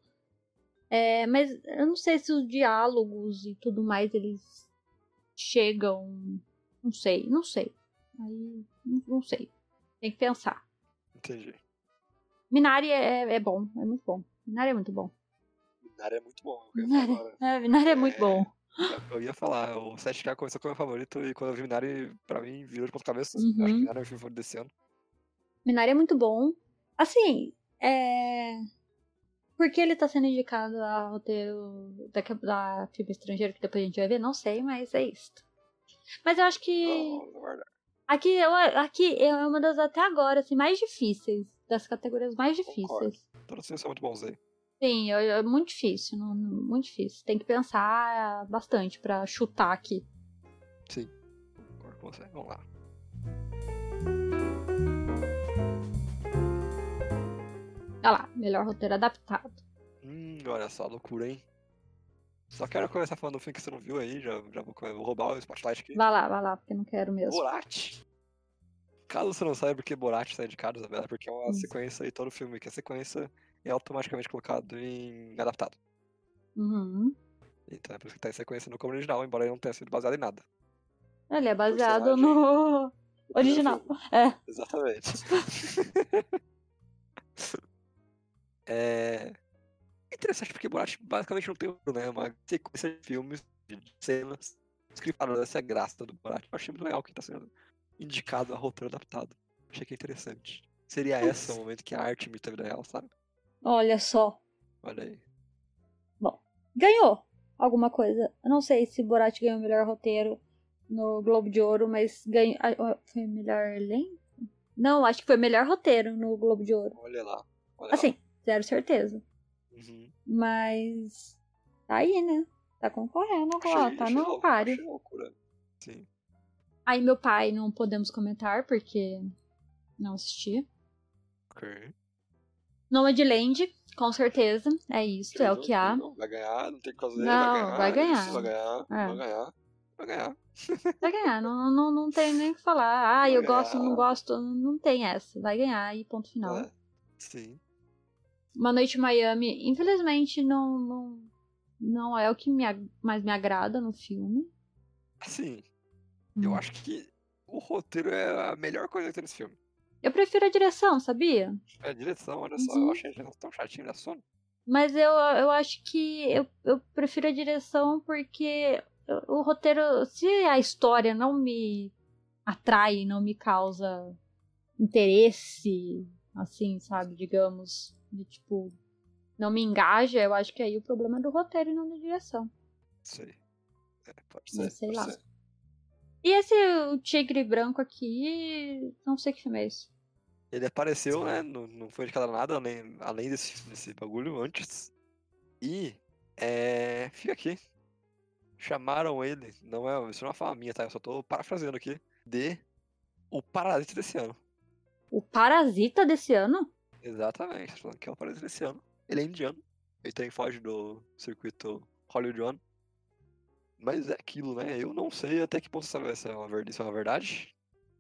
A: É, mas eu não sei se os diálogos e tudo mais eles chegam. Não sei, não sei. Aí, não, sei. Tem que pensar.
B: Entendi.
A: Minari é, é bom, é muito bom. Minari é muito bom.
B: Minari é muito bom.
A: Minari, *laughs* é, Minari é muito
B: É.
A: bom.
B: eu ia falar, o 7K começou como meu favorito e quando eu vi Minari, pra mim, virou de ponta cabeça.
A: Uhum.
B: Acho que Minari é o filme favorito desse ano.
A: Minari é muito bom. Assim, é. Por que ele tá sendo indicado a roteiro da, da filme estrangeiro que depois a gente vai ver? Não sei, mas é isso. Mas eu acho que.
B: Verdade.
A: Aqui, eu, aqui é uma das até agora, assim, mais difíceis. Das categorias mais difíceis.
B: Concordo. Todos os filmes são muito bons aí.
A: Sim, é, é muito difícil. não- muito difícil. Tem que pensar bastante pra chutar aqui.
B: Concordo com você. Vamos lá.
A: Olha lá, melhor roteiro adaptado.
B: Hum, olha só, loucura, hein? Só quero começar falando do filme que você não viu aí, já, já vou, vou roubar o spotlight aqui.
A: Vai lá, vai lá, porque não quero mesmo.
B: Borat. Caso você não saiba por que Borat está indicado, Isabela, é porque é uma
A: Isso.
B: sequência e todo filme que é sequência é automaticamente colocado em adaptado.
A: Uhum.
B: Então é por isso que tá em sequência no como original, embora ele não tenha sido baseado em nada.
A: Ele é baseado no *laughs* original. É.
B: Exatamente. *laughs* *laughs* é... interessante porque Borat basicamente não tem né? Uma sequência de filmes, de cenas scriptadas. Essa é a graça do Borat. Eu achei muito legal que tá sendo indicado a roteiro adaptado. Achei que é interessante. Seria esse o momento que a arte imita a vida real, sabe?
A: Olha só.
B: Olha aí.
A: Ganhou alguma coisa. Eu não sei se Borat ganhou o melhor roteiro no Globo de Ouro, mas ganhou. ah, Foi melhor elenco? Não, acho que foi melhor roteiro no Globo de Ouro.
B: Olha lá. Olha
A: Assim, zero certeza.
B: Uhum.
A: Mas. Tá aí, né? Tá concorrendo agora, tá no páreo.
B: achei loucura. Sim.
A: Aí meu pai não podemos comentar, porque não assisti.
B: Ok.
A: Nomadland, com certeza. É isso, é o que há.
B: incrível. Vai ganhar, não tem o que fazer.
A: Não, vai
B: vai ganhar. Vai ganhar,
A: É.
B: vai ganhar. Vai ganhar. *laughs*
A: Vai ganhar, não, não, não tem nem o que falar. Ah,
B: Vai
A: eu gosto,
B: ganhar.
A: não gosto. Não tem essa. Vai ganhar e ponto final.
B: É. Sim.
A: Uma Noite em Miami, infelizmente, não, não, não é o que me, mais me agrada no filme.
B: Eu
A: Hum.
B: acho que o roteiro é a melhor coisa que tem nesse filme.
A: Eu prefiro a direção, sabia?
B: É a direção, olha só,
A: Uhum.
B: eu achei a direção tão chatinha da sono.
A: Mas eu, eu acho que eu, eu prefiro a direção porque o roteiro, se a história não me atrai, não me causa interesse, assim, sabe, digamos, de tipo, não me engaja, eu acho que aí o problema é do roteiro e não da direção.
B: Sei. É, pode
A: Mas
B: ser.
A: sei
B: pode
A: lá.
B: ser.
A: E esse o tigre branco aqui, não sei que filme é esse.
B: Ele apareceu, né? Não, não foi indicado a nada além, além desse, desse bagulho antes. E. É. Fica aqui. Chamaram ele. Não é. Isso não é uma fala minha, tá? Eu só tô parafraseando aqui. De. O Parasita desse ano.
A: O Parasita desse ano?
B: Exatamente. Tô falando que é o Parasita desse ano. Ele é indiano. Ele tem foge do circuito hollywoodiano. Mas é aquilo, né? Eu não sei até que ponto essa é uma verdade. Isso é uma verdade.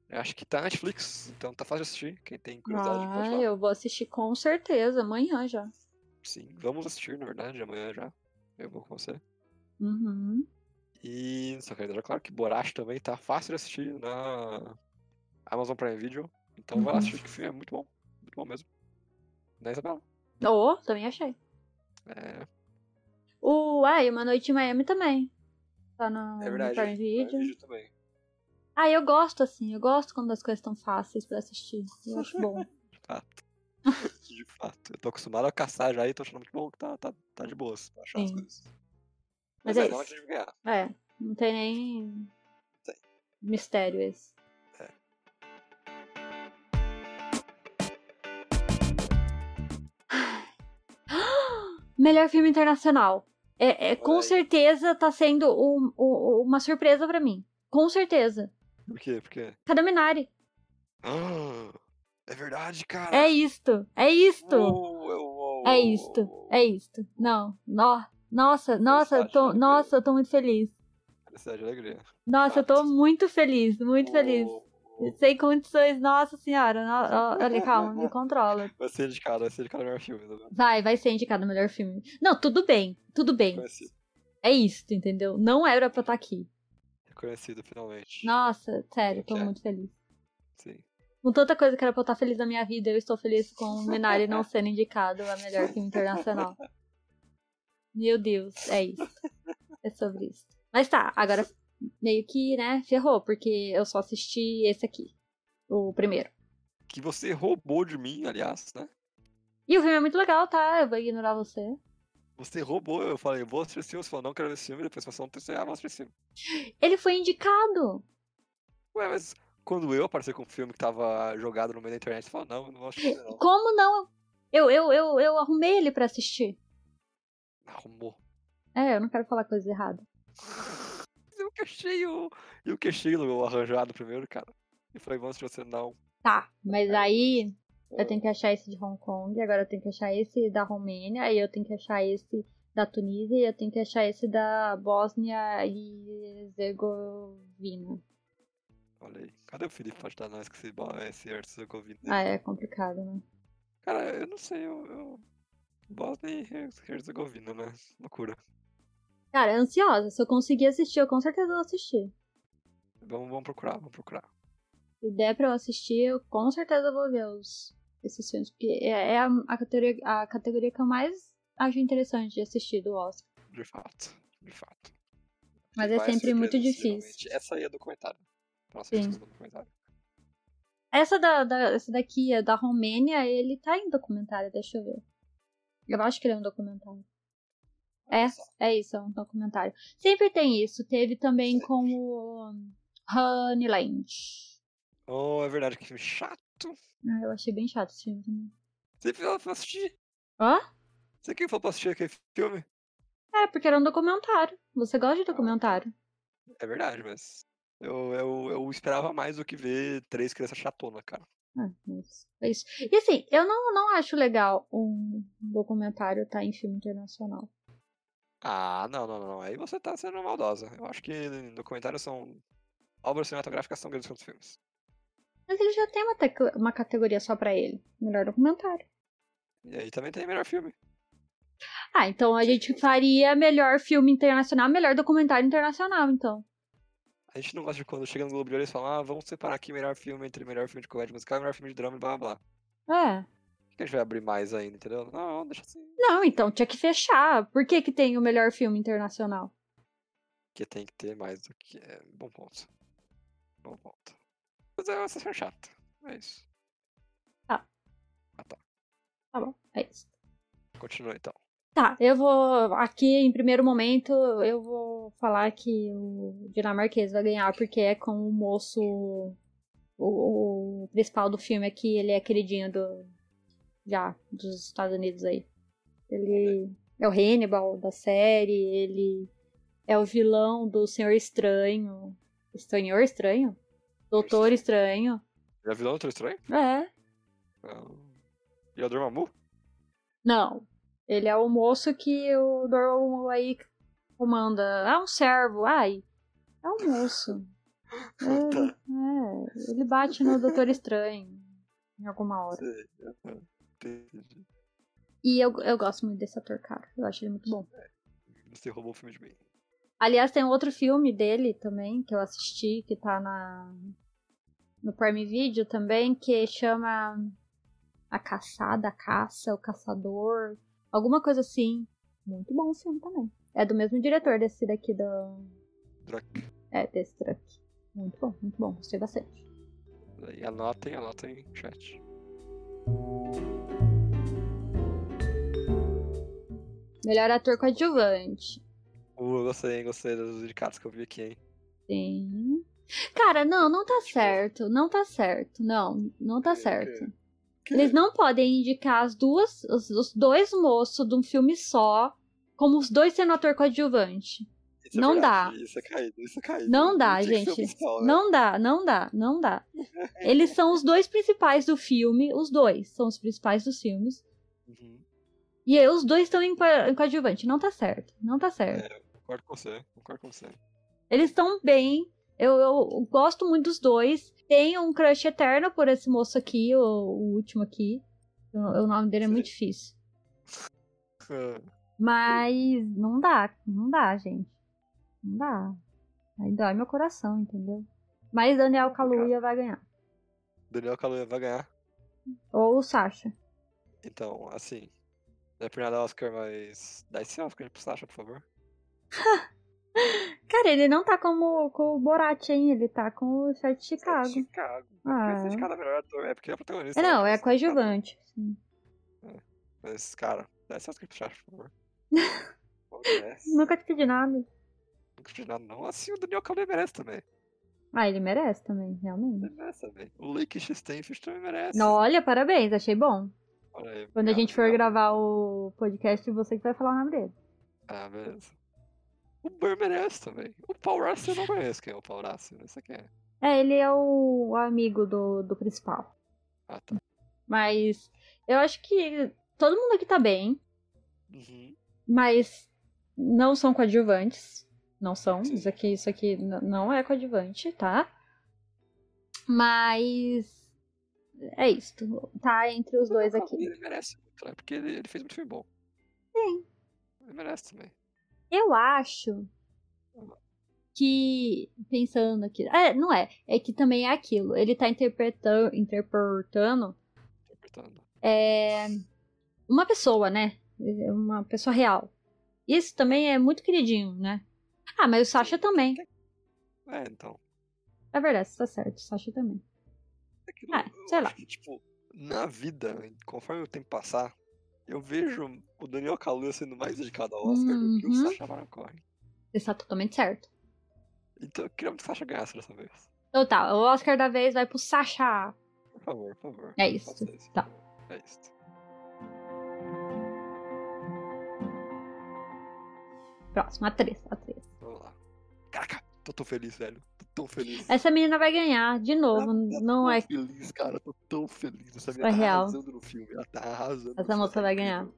B: Eu acho que tá na Netflix, então tá fácil de assistir. Quem tem curiosidade pode
A: Ah,
B: lá.
A: eu vou assistir com certeza, amanhã já.
B: Sim, vamos assistir, na verdade, amanhã já. Eu vou com você.
A: Uhum.
B: E só quero deixar claro que Borat também tá fácil de assistir na Amazon Prime Video. Então vai lá
A: Uhum.
B: assistir que o filme é muito bom. Muito bom mesmo. Né, Isabela?
A: Oh, também achei.
B: É,
A: O, ah, e Uma Noite em Miami também. Tá no,
B: é
A: no
B: verdade.
A: Prime Video.
B: Prime Video também.
A: Ah, eu gosto assim, eu gosto quando as coisas estão fáceis pra assistir. Eu acho bom. *laughs*
B: De fato. de fato. Eu tô acostumado a caçar já e tô achando muito bom que tá, tá, tá de boas pra achar as
A: Sim.
B: coisas.
A: Mas
B: Mas,
A: é
B: é,
A: isso.
B: não.
A: É, não tem nem
B: Tem.
A: mistério esse. Melhor filme internacional. É, é, com certeza tá sendo um- um- uma surpresa pra mim. Com certeza.
B: Por quê? Por quê?
A: Cada Minari.
B: Ah, é verdade, cara.
A: É isto. É isto.
B: Uou, uou, uou,
A: É isto. É isto. Não. No, nossa, nossa, tô, nossa, eu tô muito feliz.
B: Felicidade e alegria.
A: Nossa, eu tô muito feliz, muito feliz. Sem condições, nossa senhora. no- Olha, calma, me controla. *laughs*
B: Vai ser indicado, vai ser indicado o melhor filme. Né?
A: Vai, vai ser indicado o melhor filme. Não, tudo bem, tudo bem. É isso, entendeu? Não era pra estar aqui.
B: Reconhecido, finalmente.
A: Nossa, sério, tô
B: Ok.
A: muito feliz.
B: Sim.
A: Com tanta coisa que era pra eu estar feliz na minha vida, eu estou feliz com o Minari não *laughs* sendo indicado a melhor filme internacional. *laughs* Meu Deus, é isso. É sobre isso. Mas tá, agora meio que, né, ferrou, porque eu só assisti esse aqui. O primeiro.
B: Que você roubou de mim, aliás, né?
A: E o filme é muito legal, tá? Eu vou ignorar você.
B: Você roubou, eu falei, vou assistir esse filme, você falou, não quero ver esse filme, depois você falou, não tem ah, vou assistir esse filme.
A: Ele foi indicado.
B: Ué, mas quando eu apareci com um filme que tava jogado no meio da internet, você falou, não, eu não vou assistir não.
A: Como não? Eu, eu, eu, eu arrumei ele pra assistir.
B: Arrumou.
A: É, eu não quero falar coisa errada. *laughs*
B: Eu que achei o. Eu que achei o arranjado primeiro, cara. E falei, vamos você não.
A: Tá, mas aí eu tenho que achar esse de Hong Kong, agora eu tenho que achar esse da Romênia, aí eu tenho que achar esse da Tunísia e eu tenho que achar esse da Bósnia e Herzegovina.
B: Olha aí. Cadê o Felipe pra ajudar nós com esse, esse Herzegovina?
A: Ah, é complicado, né?
B: Cara, eu não sei, eu. eu... Bosnia e Herz- Herzegovina, né? Loucura.
A: Cara, ansiosa. Se eu conseguir assistir, eu com certeza vou assistir.
B: Vamos, vamos procurar, vamos procurar.
A: Se der pra eu assistir, eu com certeza vou ver os, esses filmes. Porque é, é a, a categoria, a categoria que eu mais acho interessante de assistir do Oscar.
B: De fato, de fato.
A: Mas é sempre muito
B: surpresas,
A: difícil.
B: Essa aí é documentário. Nossa,
A: Sim.
B: essa é documentário.
A: Essa, da, da- essa daqui, é da Romênia, ele tá em documentário, deixa eu ver. Eu acho que ele é um documentário. É, é isso, é um documentário. Sempre tem isso. Teve também
B: Sempre.
A: com o Honeyland.
B: Oh, é verdade, que filme chato.
A: Ah, eu achei bem chato esse filme também.
B: Você falou pra assistir?
A: Hã?
B: Você quem falou pra assistir aquele filme?
A: É, porque era um documentário. Você gosta de documentário?
B: É verdade, mas eu, eu, eu esperava mais do que ver três crianças chatonas, cara.
A: Ah, é isso. E assim, eu não, não acho legal um documentário estar tá em filme internacional.
B: Ah, não, não, não. Aí você tá sendo maldosa. Eu acho que documentários são. Obras cinematográficas são grandes quanto filmes.
A: Mas ele já tem uma, uma categoria só pra ele. Melhor documentário.
B: E aí também tem melhor filme.
A: Ah, então a gente faria melhor filme internacional, melhor documentário internacional, então.
B: A gente não gosta de quando chega no Globo de Ouro eles falam, ah, vamos separar aqui melhor filme entre melhor filme de comédia musical e melhor filme de drama e blá blá
A: blá. É.
B: Que a gente vai abrir mais ainda, entendeu? Não, deixa assim.
A: Não, então tinha que fechar. Por que que tem o melhor filme internacional?
B: Porque tem que ter mais do que. É, bom ponto. Bom ponto. Mas é uma sessão chata. É isso.
A: Tá.
B: Ah, tá.
A: Tá bom, é isso.
B: Continua então.
A: Tá, eu vou. Aqui, em primeiro momento, eu vou falar que o dinamarquês vai ganhar, porque é com o moço. O, o principal do filme aqui, ele é queridinho do. Já, dos Estados Unidos aí. Ele é o Hannibal da série, ele é o vilão do Senhor Estranho. Senhor Estranho? Doutor Estranho.
B: Ele é vilão do Doutor Estranho?
A: É.
B: E é o Dormammu?
A: Não. Ele é o moço que o Dormammu aí comanda. É um servo, ai. É um moço. *laughs* É, é, ele bate no Doutor Estranho em alguma hora. E eu, eu gosto muito desse ator, cara. Eu acho ele muito bom.
B: Você roubou o filme de mim.
A: Aliás, tem outro filme dele também que eu assisti, que tá na no Prime Video também, que chama A Caçada, a Caça, o Caçador. Alguma coisa assim. Muito bom o filme também. É do mesmo diretor desse daqui do.
B: Druck.
A: É, desse Druck. Muito bom, muito bom. Gostei bastante.
B: E anotem, anotem, chat.
A: Melhor ator coadjuvante.
B: Uh, gostei, gostei dos indicados que eu vi aqui, hein?
A: Sim. Cara, não, não tá certo. Não tá certo. Não, não tá certo. Eles não podem indicar as duas, os, os, dois moços de um filme só, como os dois sendo ator coadjuvante.
B: Isso é
A: não
B: é
A: dá.
B: Isso é caído, isso é caído.
A: Não dá, gente. Principal, né? Não dá, não dá, não dá. *laughs* Eles são os dois principais do filme, os dois são os principais dos filmes. Uhum. E aí, os dois estão em, em coadjuvante. Não tá certo, não tá certo.
B: É, concordo com você, concordo com você.
A: Eles estão bem, eu, eu, gosto muito dos dois. Tenho um crush eterno por esse moço aqui, o, o último aqui. O, o, nome dele é muito difícil. *laughs* Mas não dá, não dá, gente. Não dá. Aí dói meu coração, entendeu? Mas Daniel Kaluuya vai ganhar.
B: Daniel Kaluuya vai ganhar?
A: Ou o Sasha.
B: Então, assim. Não é por nada Oscar, mas. Dá esse Oscar pro Sasha, por favor. *laughs*
A: Cara, ele não tá como com o Borat, hein? Ele tá com o de Chicago.
B: Sete de Chicago. Ah. É melhor ator, é porque é protagonista.
A: É, não, é coadjuvante. Sim.
B: É. Mas, cara, dá esse Oscar pro Sasha, por favor. *laughs*
A: Nunca te pedi nada.
B: Nunca pedi nada, não. Assim, o Daniel Kaluuya merece também.
A: Ah, ele merece também, realmente.
B: Ele merece também. O Lake Stenfield também merece.
A: Não, olha, parabéns, achei bom.
B: Aí,
A: Quando a gente for gravar o podcast, você que vai falar o nome dele.
B: Ah, beleza. O Burr merece também. O Paul Russell eu não conheço quem é o Paul Russell. Esse aqui é.
A: É, ele é o amigo do, do principal.
B: Ah, tá.
A: Mas eu acho que todo mundo aqui tá bem.
B: Uhum.
A: Mas não são coadjuvantes. Não são. Isso aqui, isso aqui não é coadjuvante, tá? Mas. É isso. Tá entre os dois aqui.
B: Ele merece muito, né? Porque ele, ele fez muito filme bom.
A: Sim.
B: Ele merece também.
A: Eu acho que. Pensando aqui. É, não é. É que também é aquilo. Ele tá interpretando. Interpretando.
B: Interpretando.
A: É. Uma pessoa, né? Uma pessoa real. Isso também é muito queridinho, né? Ah, mas o Sasha também.
B: É, então.
A: É verdade, você tá certo, o Sasha também.
B: É Aquilo, ah, sei lá. Que, tipo, na vida, conforme o tempo passar, eu vejo o Daniel Kaluuya sendo mais dedicado ao Oscar uhum. do que o uhum. Sasha Baron Cohen.
A: Você está totalmente certo.
B: Então eu queria muito que o Sasha ganhasse dessa vez.
A: Então tá, o Oscar da vez vai pro Sasha.
B: Por favor, por favor.
A: É isso. isso. Tá.
B: É isso.
A: Próximo, a
B: 3, a 3 tô, tão feliz, velho. Tô tão feliz.
A: Essa menina vai ganhar, de novo.
B: Tá
A: não é.
B: feliz, cara. Tô tão feliz. Essa menina
A: é
B: tá
A: real.
B: arrasando no filme. Ela tá arrasando.
A: Essa moça vai ganhar.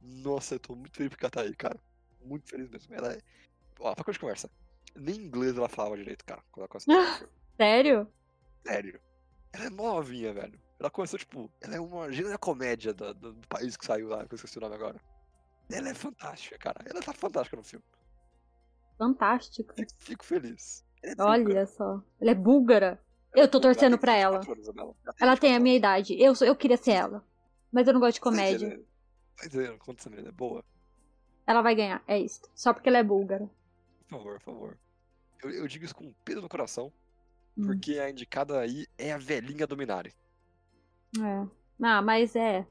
B: Nossa, eu tô muito feliz porque ela tá aí, cara. Muito feliz mesmo. Ela é. Ó, pra que conversa. Nem inglês ela falava direito, cara. Quando ela conseguiu. *laughs*
A: Sério?
B: Sério. Ela é novinha, velho. Ela começou, tipo, ela é uma gênero da comédia do, do, do, país que saiu lá, que eu esqueci o nome agora. Ela é fantástica, cara. Ela tá fantástica no filme.
A: Fantástico.
B: Fico, fico feliz. Ela é
A: Olha só. Ela é búlgara. Eu tô
B: Ela
A: torcendo pra ela.
B: 24 anos, Isabela.
A: Ela tem a
B: 24
A: minha idade. Eu, sou- eu queria ser ela. Mas eu não gosto de comédia.
B: entendendo? Tá entendendo quanto essa é boa?
A: Ela vai ganhar, é isso. Só porque ela é búlgara.
B: Por favor, por favor. Eu, eu digo isso com peso no coração,
A: Hum.
B: porque a indicada aí é a velhinha Dominari.
A: É. Ah, mas é.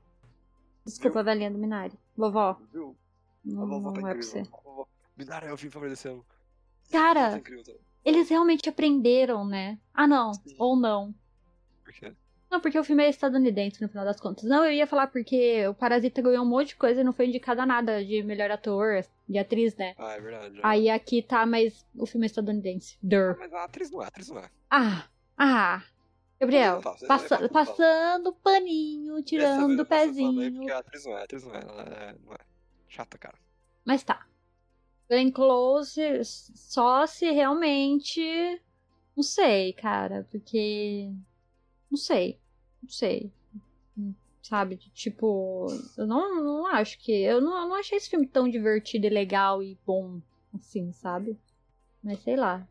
A: Desculpa, velhinha do Minari. Vovó,
B: Viu?
A: não,
B: A vovó tá
A: não é pra você.
B: incrível. A vovó- Minari é o ano. Tá
A: Cara,
B: incrível também.
A: eles realmente aprenderam, né? Ah, não.
B: Sim.
A: Ou não.
B: Por quê?
A: Não, porque o filme é estadunidense, no final das contas. Não, eu ia falar porque o Parasita ganhou um monte de coisa e não foi indicado a nada de melhor ator, de atriz, né?
B: Ah, é verdade. é.
A: Aí aqui tá, mas o filme é estadunidense.
B: Ah,
A: Dur.
B: Mas a atriz não é, a atriz não é.
A: Ah, ah. Gabriel,
B: faço, eu
A: passa-
B: faço.
A: passando paninho, tirando
B: também,
A: pezinho.
B: Porque a atriz não é, a atriz não é. Ela é, não é. Chata, cara.
A: Mas tá. Glenn Close só se realmente. Não sei, cara. Porque. Não sei. Não sei. Sabe? Tipo. Eu não, não acho que. Eu não, eu não achei esse filme tão divertido e legal e bom assim, sabe? Mas sei lá.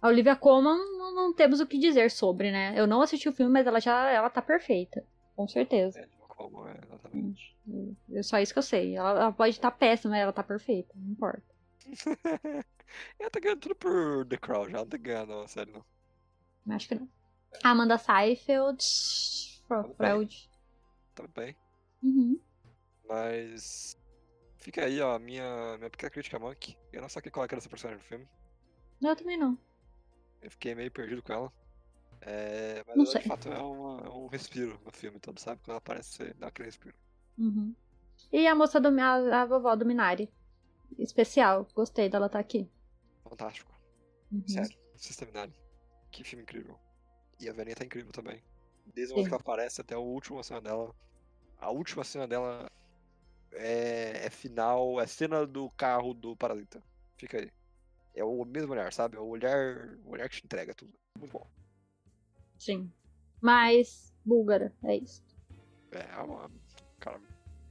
A: A Olivia Colman não, não temos o que dizer sobre, né? Eu não assisti o filme, mas ela já ela tá perfeita. Com certeza.
B: É, é, exatamente.
A: É só isso que eu sei. Ela, ela pode estar péssima, mas ela tá perfeita. Não importa. *laughs*
B: ela tá ganhando tudo por The Crown já, não tá ganhando, não, sério, não.
A: Acho que não. Amanda. Fro-
B: bem.
A: Freud.
B: Tá bem.
A: Uhum.
B: Mas. Fica aí, ó, a minha, minha pequena crítica a Monk. Eu não saquei qual é que era essa personagem do filme.
A: Eu também não.
B: Eu fiquei meio perdido com ela. É, mas
A: Não
B: ela,
A: sei.
B: de fato é, uma- é um respiro no filme todo, sabe? Quando ela aparece, você dá aquele respiro.
A: Uhum. E a moça do a, a vovó do Minari. Especial. Gostei dela estar aqui.
B: Fantástico.
A: Uhum.
B: Sério, Sisteminari. Que filme incrível. E a velhinha tá incrível também. Desde o momento que ela aparece até a última cena dela. A última cena dela é, é final, é cena do carro do Parasita. Fica aí. É o mesmo olhar, sabe? É o olhar, o olhar que te entrega tudo. Muito bom.
A: Sim. Mas, búlgara, é isso.
B: É uma. Cara,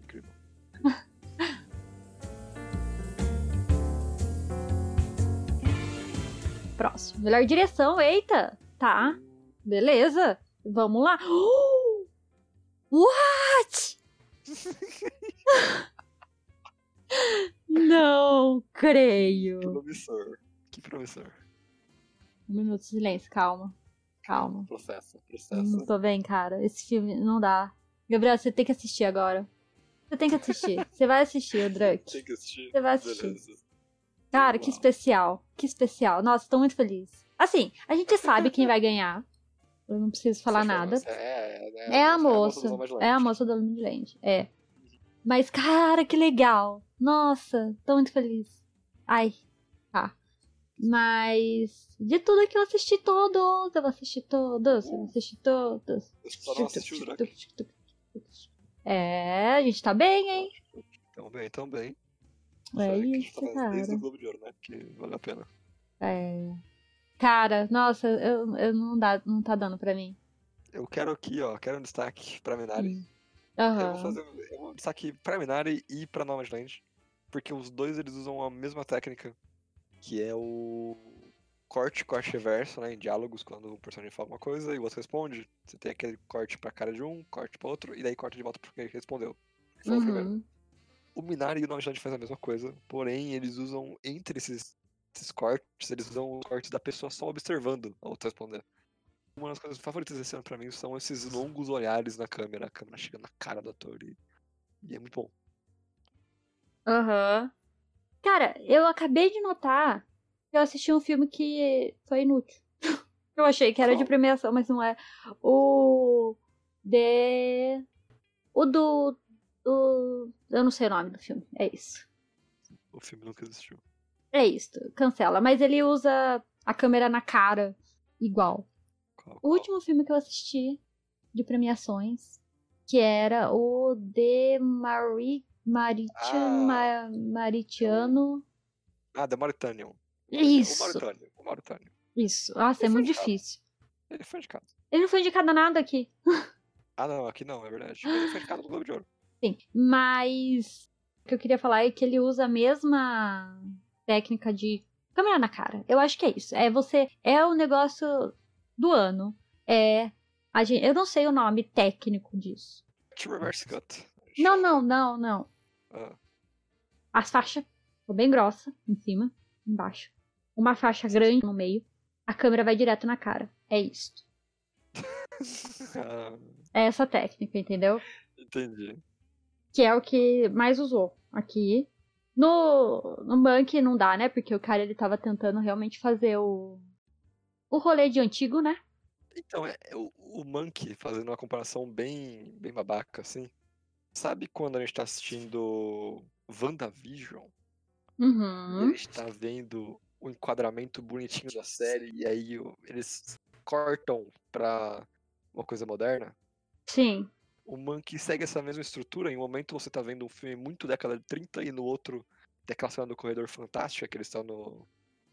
B: incrível. *laughs*
A: Próximo. Melhor direção, eita! Tá. Beleza. Vamos lá. *gasps* What? *laughs* Não
B: Que
A: creio.
B: promissor. Que promissor.
A: Um minuto de silêncio, calma. Calma.
B: Processa,
A: Não
B: processa.
A: tô bem, cara. Esse filme não dá. Gabriel, você tem que assistir agora. Você tem que assistir. Você vai assistir o Drunk.
B: Tem que assistir.
A: Você vai assistir.
B: Beleza.
A: Cara, que especial. Que especial. Nossa, tô muito feliz. Assim, a gente *laughs* sabe quem vai ganhar. Eu não preciso falar nada.
B: chama- É, é,
A: É a moça. É a moça do Land. É. Mas, cara, que legal. Nossa, tô muito feliz. Ai, tá. Mas, de tudo que eu assisti todos, eu vou assistir todos, eu vou assistir todos.
B: Só não assisti o *laughs* Drunk.
A: É, a gente tá bem, hein?
B: Tão bem, tão bem.
A: É
B: que
A: isso,
B: tá fazendo Desde o
A: cara.
B: Globo de Ouro, né? Que vale a pena.
A: É. Cara, nossa, eu, eu não, dá, não tá dando pra mim.
B: Eu quero aqui, ó, quero um destaque pra Minari.
A: Hum.
B: Eu vou fazer vou um destaque pra Minari e pra Nomadland. Porque os dois eles usam a mesma técnica, que é o corte, corte reverso, né? Em diálogos, quando o personagem fala uma coisa e o outro responde. Você tem aquele corte pra cara de um, corte pra outro, e daí corta de volta pro que ele respondeu. Primeiro.
A: Uhum.
B: O Minari e o Nomadland fazem a mesma coisa, porém eles usam entre esses, esses cortes, eles usam os cortes da pessoa só observando a outra responder. Uma das coisas favoritas desse ano pra mim são esses longos olhares na câmera, a câmera chega na cara do ator e, e é muito bom.
A: Aham. Cara, eu acabei de notar que eu assisti um filme que foi inútil. *laughs* Eu achei que era de premiação, mas não é. O. De. O do. Do. Eu não sei o nome do filme. É isso.
B: O filme nunca existiu.
A: É isso, cancela. Mas ele usa a câmera na cara igual.
B: Qual-
A: O
B: qual?
A: último filme que eu assisti de premiações, que era o The Mari... Maritian...
B: Ah.
A: Ma- Maritiano.
B: Ah, The Mauritanian. O
A: Isso,
B: Mauritânio. O Mauritânio.
A: isso. Nossa, é
B: Ele foi
A: muito
B: indicado.
A: difícil.
B: Ele foi indicado.
A: Ele não foi indicado a nada aqui.
B: Ah, não, aqui não, é verdade. Ele foi indicado no Globo de Ouro.
A: Sim, mas o que eu queria falar é que ele usa a mesma técnica de câmera na cara. Eu acho que é isso. É você. É o negócio do ano. É. A gente, eu não sei o nome técnico disso.
B: To Reverse Cut.
A: Não, não, não, não.
B: Ah,
A: As faixas são bem grossa em cima, embaixo. Uma faixa grande no meio. A câmera vai direto na cara. É isso. *laughs*
B: ah,
A: É essa técnica, entendeu?
B: entendi.
A: Que é o que mais usou aqui. No, no Monkey não dá, né? Porque o cara ele tava tentando realmente fazer o. O rolê de antigo, né?
B: Então, é, é o, o Monkey, fazendo uma comparação bem, bem babaca, assim. Sabe quando a gente tá assistindo WandaVision? E a
A: Uhum.
B: gente tá vendo o enquadramento bonitinho da série e aí eles cortam pra uma coisa moderna?
A: Sim.
B: O Monkey segue essa mesma estrutura. Em um momento você tá vendo um filme muito década de 30 e no outro tem aquela cena do Corredor Fantástico, que eles estão no,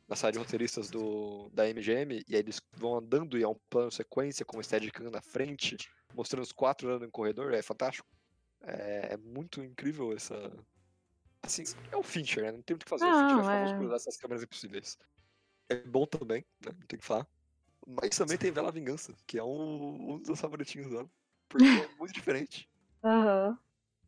B: na sala de roteiristas do, da MGM, e aí eles vão andando e é um plano sequência com o Steadicam na frente, mostrando os quatro andando em corredor, é fantástico. É, é muito incrível essa... Assim, é o Fincher, né? Não tem muito o que fazer. o Fincher é
A: Não,
B: famoso
A: é.
B: por usar essas câmeras impossíveis. É bom também, né? Não tem o que falar. Mas também tem Bela Vingança, que é um, um dos favoritinhos dela. Porque é *laughs* muito diferente.
A: Aham.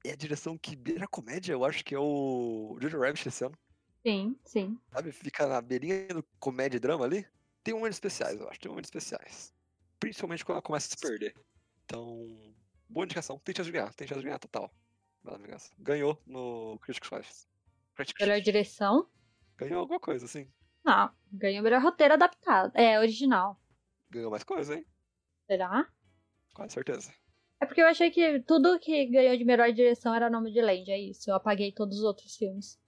B: É a direção que beira a comédia, eu acho que é o Jojo Rabbit esse ano.
A: Sim, sim.
B: Sabe? Fica na beirinha do comédia e drama ali. Tem momentos especiais, eu acho. Tem momentos especiais. Principalmente quando ela começa a se perder. Então, boa indicação. Tem chance de ganhar. Tem chance de ganhar total. Ganhou no Critics' Choice. Critics'
A: Melhor direção?
B: Ganhou alguma coisa, assim.
A: Não. Ganhou melhor roteiro adaptado. É, original.
B: Ganhou mais coisa, hein?
A: Será?
B: Com certeza.
A: É porque eu achei que tudo que ganhou de melhor direção era nome de Land, é isso. Eu apaguei todos os outros filmes.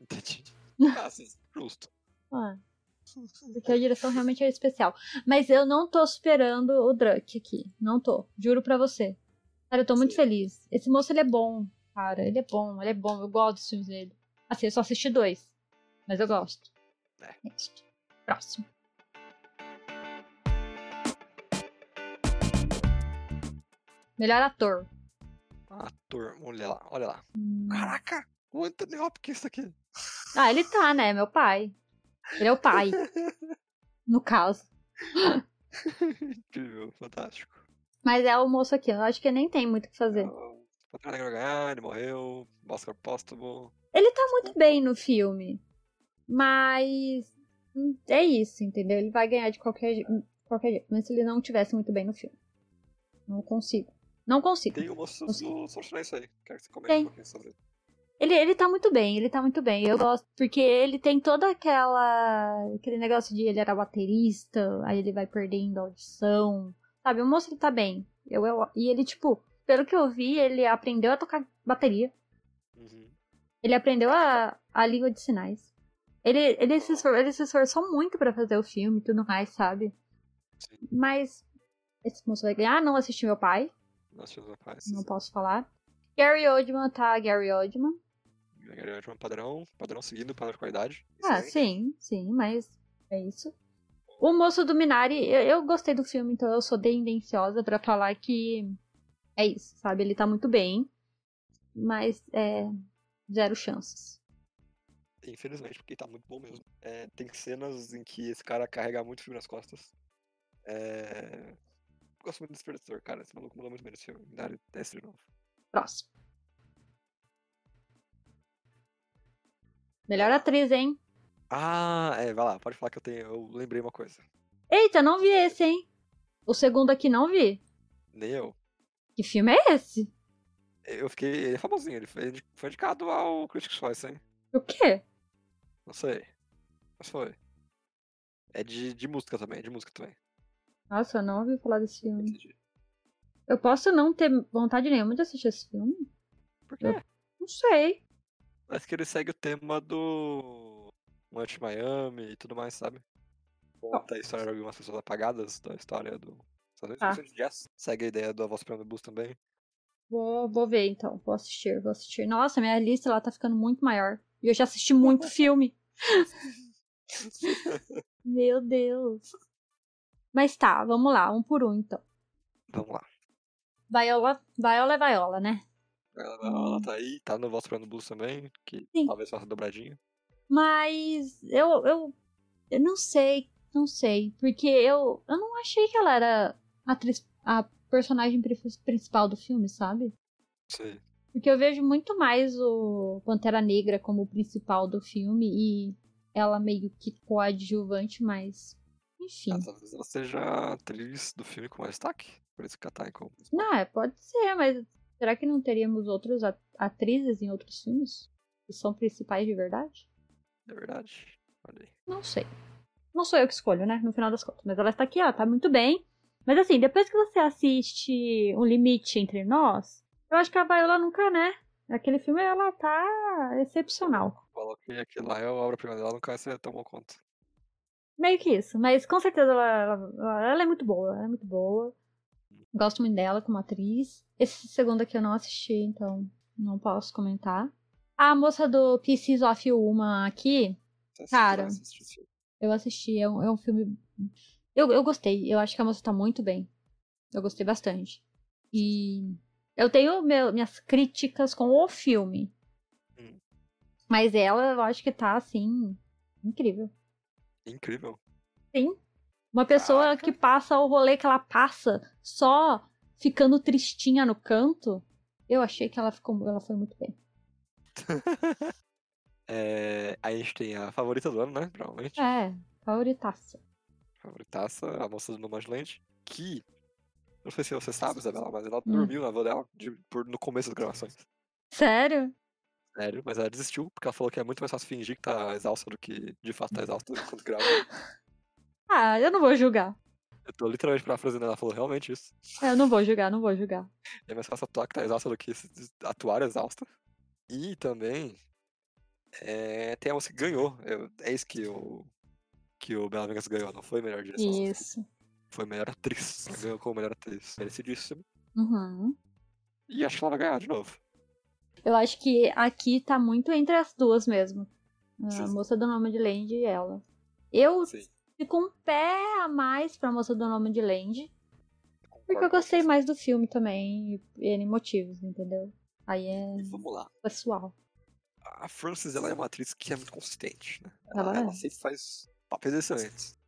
B: Entendi. *laughs* Ah, sim. Justo.
A: Ah, porque a direção realmente é especial. Mas eu não tô superando o Drunk aqui. Não tô. Juro pra você. Cara, eu tô muito
B: Sim.
A: feliz. Esse moço, ele é bom, cara. Ele é bom, ele é bom. Eu gosto dos filmes dele. Assim, eu só assisti dois. Mas eu gosto.
B: É.
A: Next. Próximo. Melhor ator.
B: Ator, olha lá, olha lá.
A: Hum.
B: Caraca! O Anthony Hopkins aqui.
A: Ah, ele tá, né? Meu pai. Ele é o pai. *laughs* no caso.
B: Incrível, fantástico.
A: Mas é o moço aqui. Eu acho que nem tem muito o que fazer.
B: O Pantera Negra ganhar, ele morreu. Oscar póstumo.
A: Ele tá muito bem no filme. Mas. É isso, entendeu? Ele vai ganhar de qualquer, qualquer jeito. Mas se ele não tivesse muito bem no filme. Não consigo. Não consigo.
B: Tem o moço
A: Consigo.
B: isso aí. Quero que você comente
A: Tem.
B: um pouquinho sobre ele.
A: Ele, tá muito bem, ele tá muito bem. Eu gosto. Porque ele tem toda aquela. aquele negócio de ele era baterista, aí ele vai perdendo a audição. Sabe, o moço ele tá bem. Eu, eu, e ele, tipo, pelo que eu vi, ele aprendeu a tocar bateria.
B: Uhum.
A: Ele aprendeu a, a língua de sinais. Ele, ele, se esfor- ele se esforçou muito pra fazer o filme e tudo mais, sabe?
B: Sim.
A: Mas esse moço vai ganhar. Não assisti meu pai, Não posso falar. Gary Oldman tá Gary Oldman.
B: De um padrão, padrão seguindo, padrão de qualidade.
A: Ah,
B: Excelente.
A: sim, sim, mas é isso. O moço do Minari, eu, eu gostei do filme, então eu sou tendenciosa pra falar que é isso, sabe? Ele tá muito bem, mas é zero chances.
B: Infelizmente, porque tá muito bom mesmo. É, tem cenas em que esse cara carrega muito filme nas costas. É... Gosto muito desse diretor, cara. Esse maluco mandou muito bem nesse filme. Me dá esse de novo.
A: Próximo. Melhor atriz, hein?
B: Ah, é, vai lá, pode falar que eu tenho. Eu lembrei uma coisa.
A: Eita, não vi esse, hein? O segundo aqui não vi.
B: Nem eu.
A: Que filme é esse?
B: Eu fiquei. Ele é famosinho, ele foi, foi indicado ao Critics' Choice, hein?
A: O quê?
B: Não sei. Mas foi. É de, de música também, é de música também.
A: Nossa, eu não ouvi falar desse filme.
B: Entendi.
A: Eu posso não ter vontade nenhuma de assistir esse filme?
B: Por quê?
A: Eu- Não sei.
B: Parece que ele segue o tema do. Lunch Miami e tudo mais, sabe? Conta a história de algumas pessoas apagadas da história do.
A: Ah.
B: jazz. Segue a ideia do A Voz Prêmio Bus também.
A: Vou, vou ver então, vou assistir, vou assistir. Nossa, minha lista ela tá ficando muito maior. E eu já assisti muito *laughs* filme. *laughs* Meu Deus. Mas tá, vamos lá, um por um então.
B: Vamos lá.
A: Viola, Viola é Viola, né?
B: Ela, ela tá aí, tá no Voz Prêmio Bus também, que
A: Sim.
B: talvez faça dobradinha.
A: Mas eu, eu, eu não sei, não sei. Porque eu, eu não achei que ela era a atriz, a personagem pri- principal do filme, sabe?
B: Sei.
A: Porque eu vejo muito mais o Pantera Negra como o principal do filme e ela meio que coadjuvante, mas. Enfim.
B: Ah, talvez ela seja a atriz do filme com mais destaque. Por isso que ela tá em como.
A: Não, é, pode ser, mas será que não teríamos outras at- atrizes em outros filmes? Que são principais de verdade?
B: É verdade. Olha aí.
A: Não sei. Não sou eu que escolho, né? No final das contas. Mas ela está aqui, ó, tá muito bem. Mas assim, depois que você assiste Um Limite Entre Nós, eu acho que a Viola nunca, né? Aquele filme, ela tá excepcional.
B: Falou que aquilo lá é a obra-prima dela, nunca você tomou conta.
A: Meio que isso. Mas com certeza ela, ela, ela é muito boa. Ela é muito boa. Gosto muito dela como atriz. Esse segundo aqui eu não assisti, então não posso comentar. A moça do Pieces of Uma aqui,
B: assistiu,
A: Cara. eu assisti. É um, é um filme. Eu, eu gostei. Eu acho que a moça tá muito bem. Eu gostei bastante. E eu tenho meu- minhas críticas com o filme.
B: Hum.
A: Mas ela, eu acho que tá, assim, incrível.
B: Incrível.
A: Sim. Uma pessoa
B: Caraca.
A: que passa o rolê que ela passa só ficando tristinha no canto. Eu achei que ela ficou, ela foi muito bem. *laughs*
B: É, a gente tem a favorita do ano, né? Provavelmente.
A: É, favoritaça.
B: Favoritaça, a moça do Nomadland. Que. Não sei se você sabe, Isabela, mas ela
A: Hum.
B: dormiu na avó dela de- por, no começo das gravações.
A: Sério?
B: Sério, mas ela desistiu, porque ela falou que é muito mais fácil fingir que tá exausta do que de fato tá exausta *laughs* quando grava.
A: Ah, eu não vou julgar.
B: Eu tô literalmente parafraseando, ela falou realmente isso.
A: Eu não vou julgar, não vou julgar.
B: É mais fácil atuar que tá exausta do que atuar exausta. E também é, tem a moça que ganhou. Eu- é isso que o, que o Bela Vegas ganhou, não foi melhor direção.
A: Isso.
B: Foi melhor atriz. Ela ganhou como melhor atriz. Merecidíssimo.
A: Uhum.
B: E acho que ela vai ganhar de novo.
A: Eu acho que aqui tá muito entre as duas mesmo. A
B: Sim.
A: moça do nome de Land e ela. Eu
B: Sim.
A: fico um pé a mais pra moça do nome de Land. Porque eu gostei mais do filme também, e N motivos, entendeu? Aí é
B: E vamos lá.
A: pessoal.
B: A Frances, ela é uma atriz que é muito consistente, né?
A: Ela é.
B: sempre faz papéis excelentes.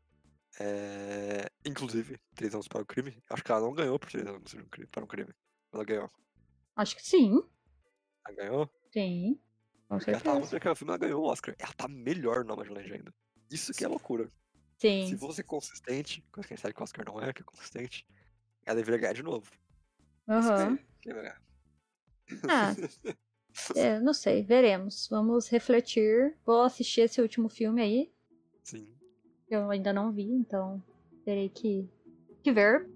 B: É, Inclusive, Três Anos para o Crime. Acho que ela não ganhou por Três Anos para um Crime. Ela ganhou.
A: Acho que sim.
B: Ela ganhou?
A: Sim. Com
B: Porque ela muito
A: certeza.
B: naquele filme, ela ganhou o Oscar. Ela tá melhor no Nomadland ainda. Isso que é loucura. Se
A: Sim.
B: fosse consistente, coisa que a gente sabe que o Oscar não é, que é consistente, ela deveria ganhar de novo.
A: Aham.
B: Que- que vai ganhar.
A: Ah, *laughs* é, não sei, veremos. Vamos refletir. Vou assistir esse último filme aí.
B: Sim.
A: que Eu ainda não vi, então terei que, que ver.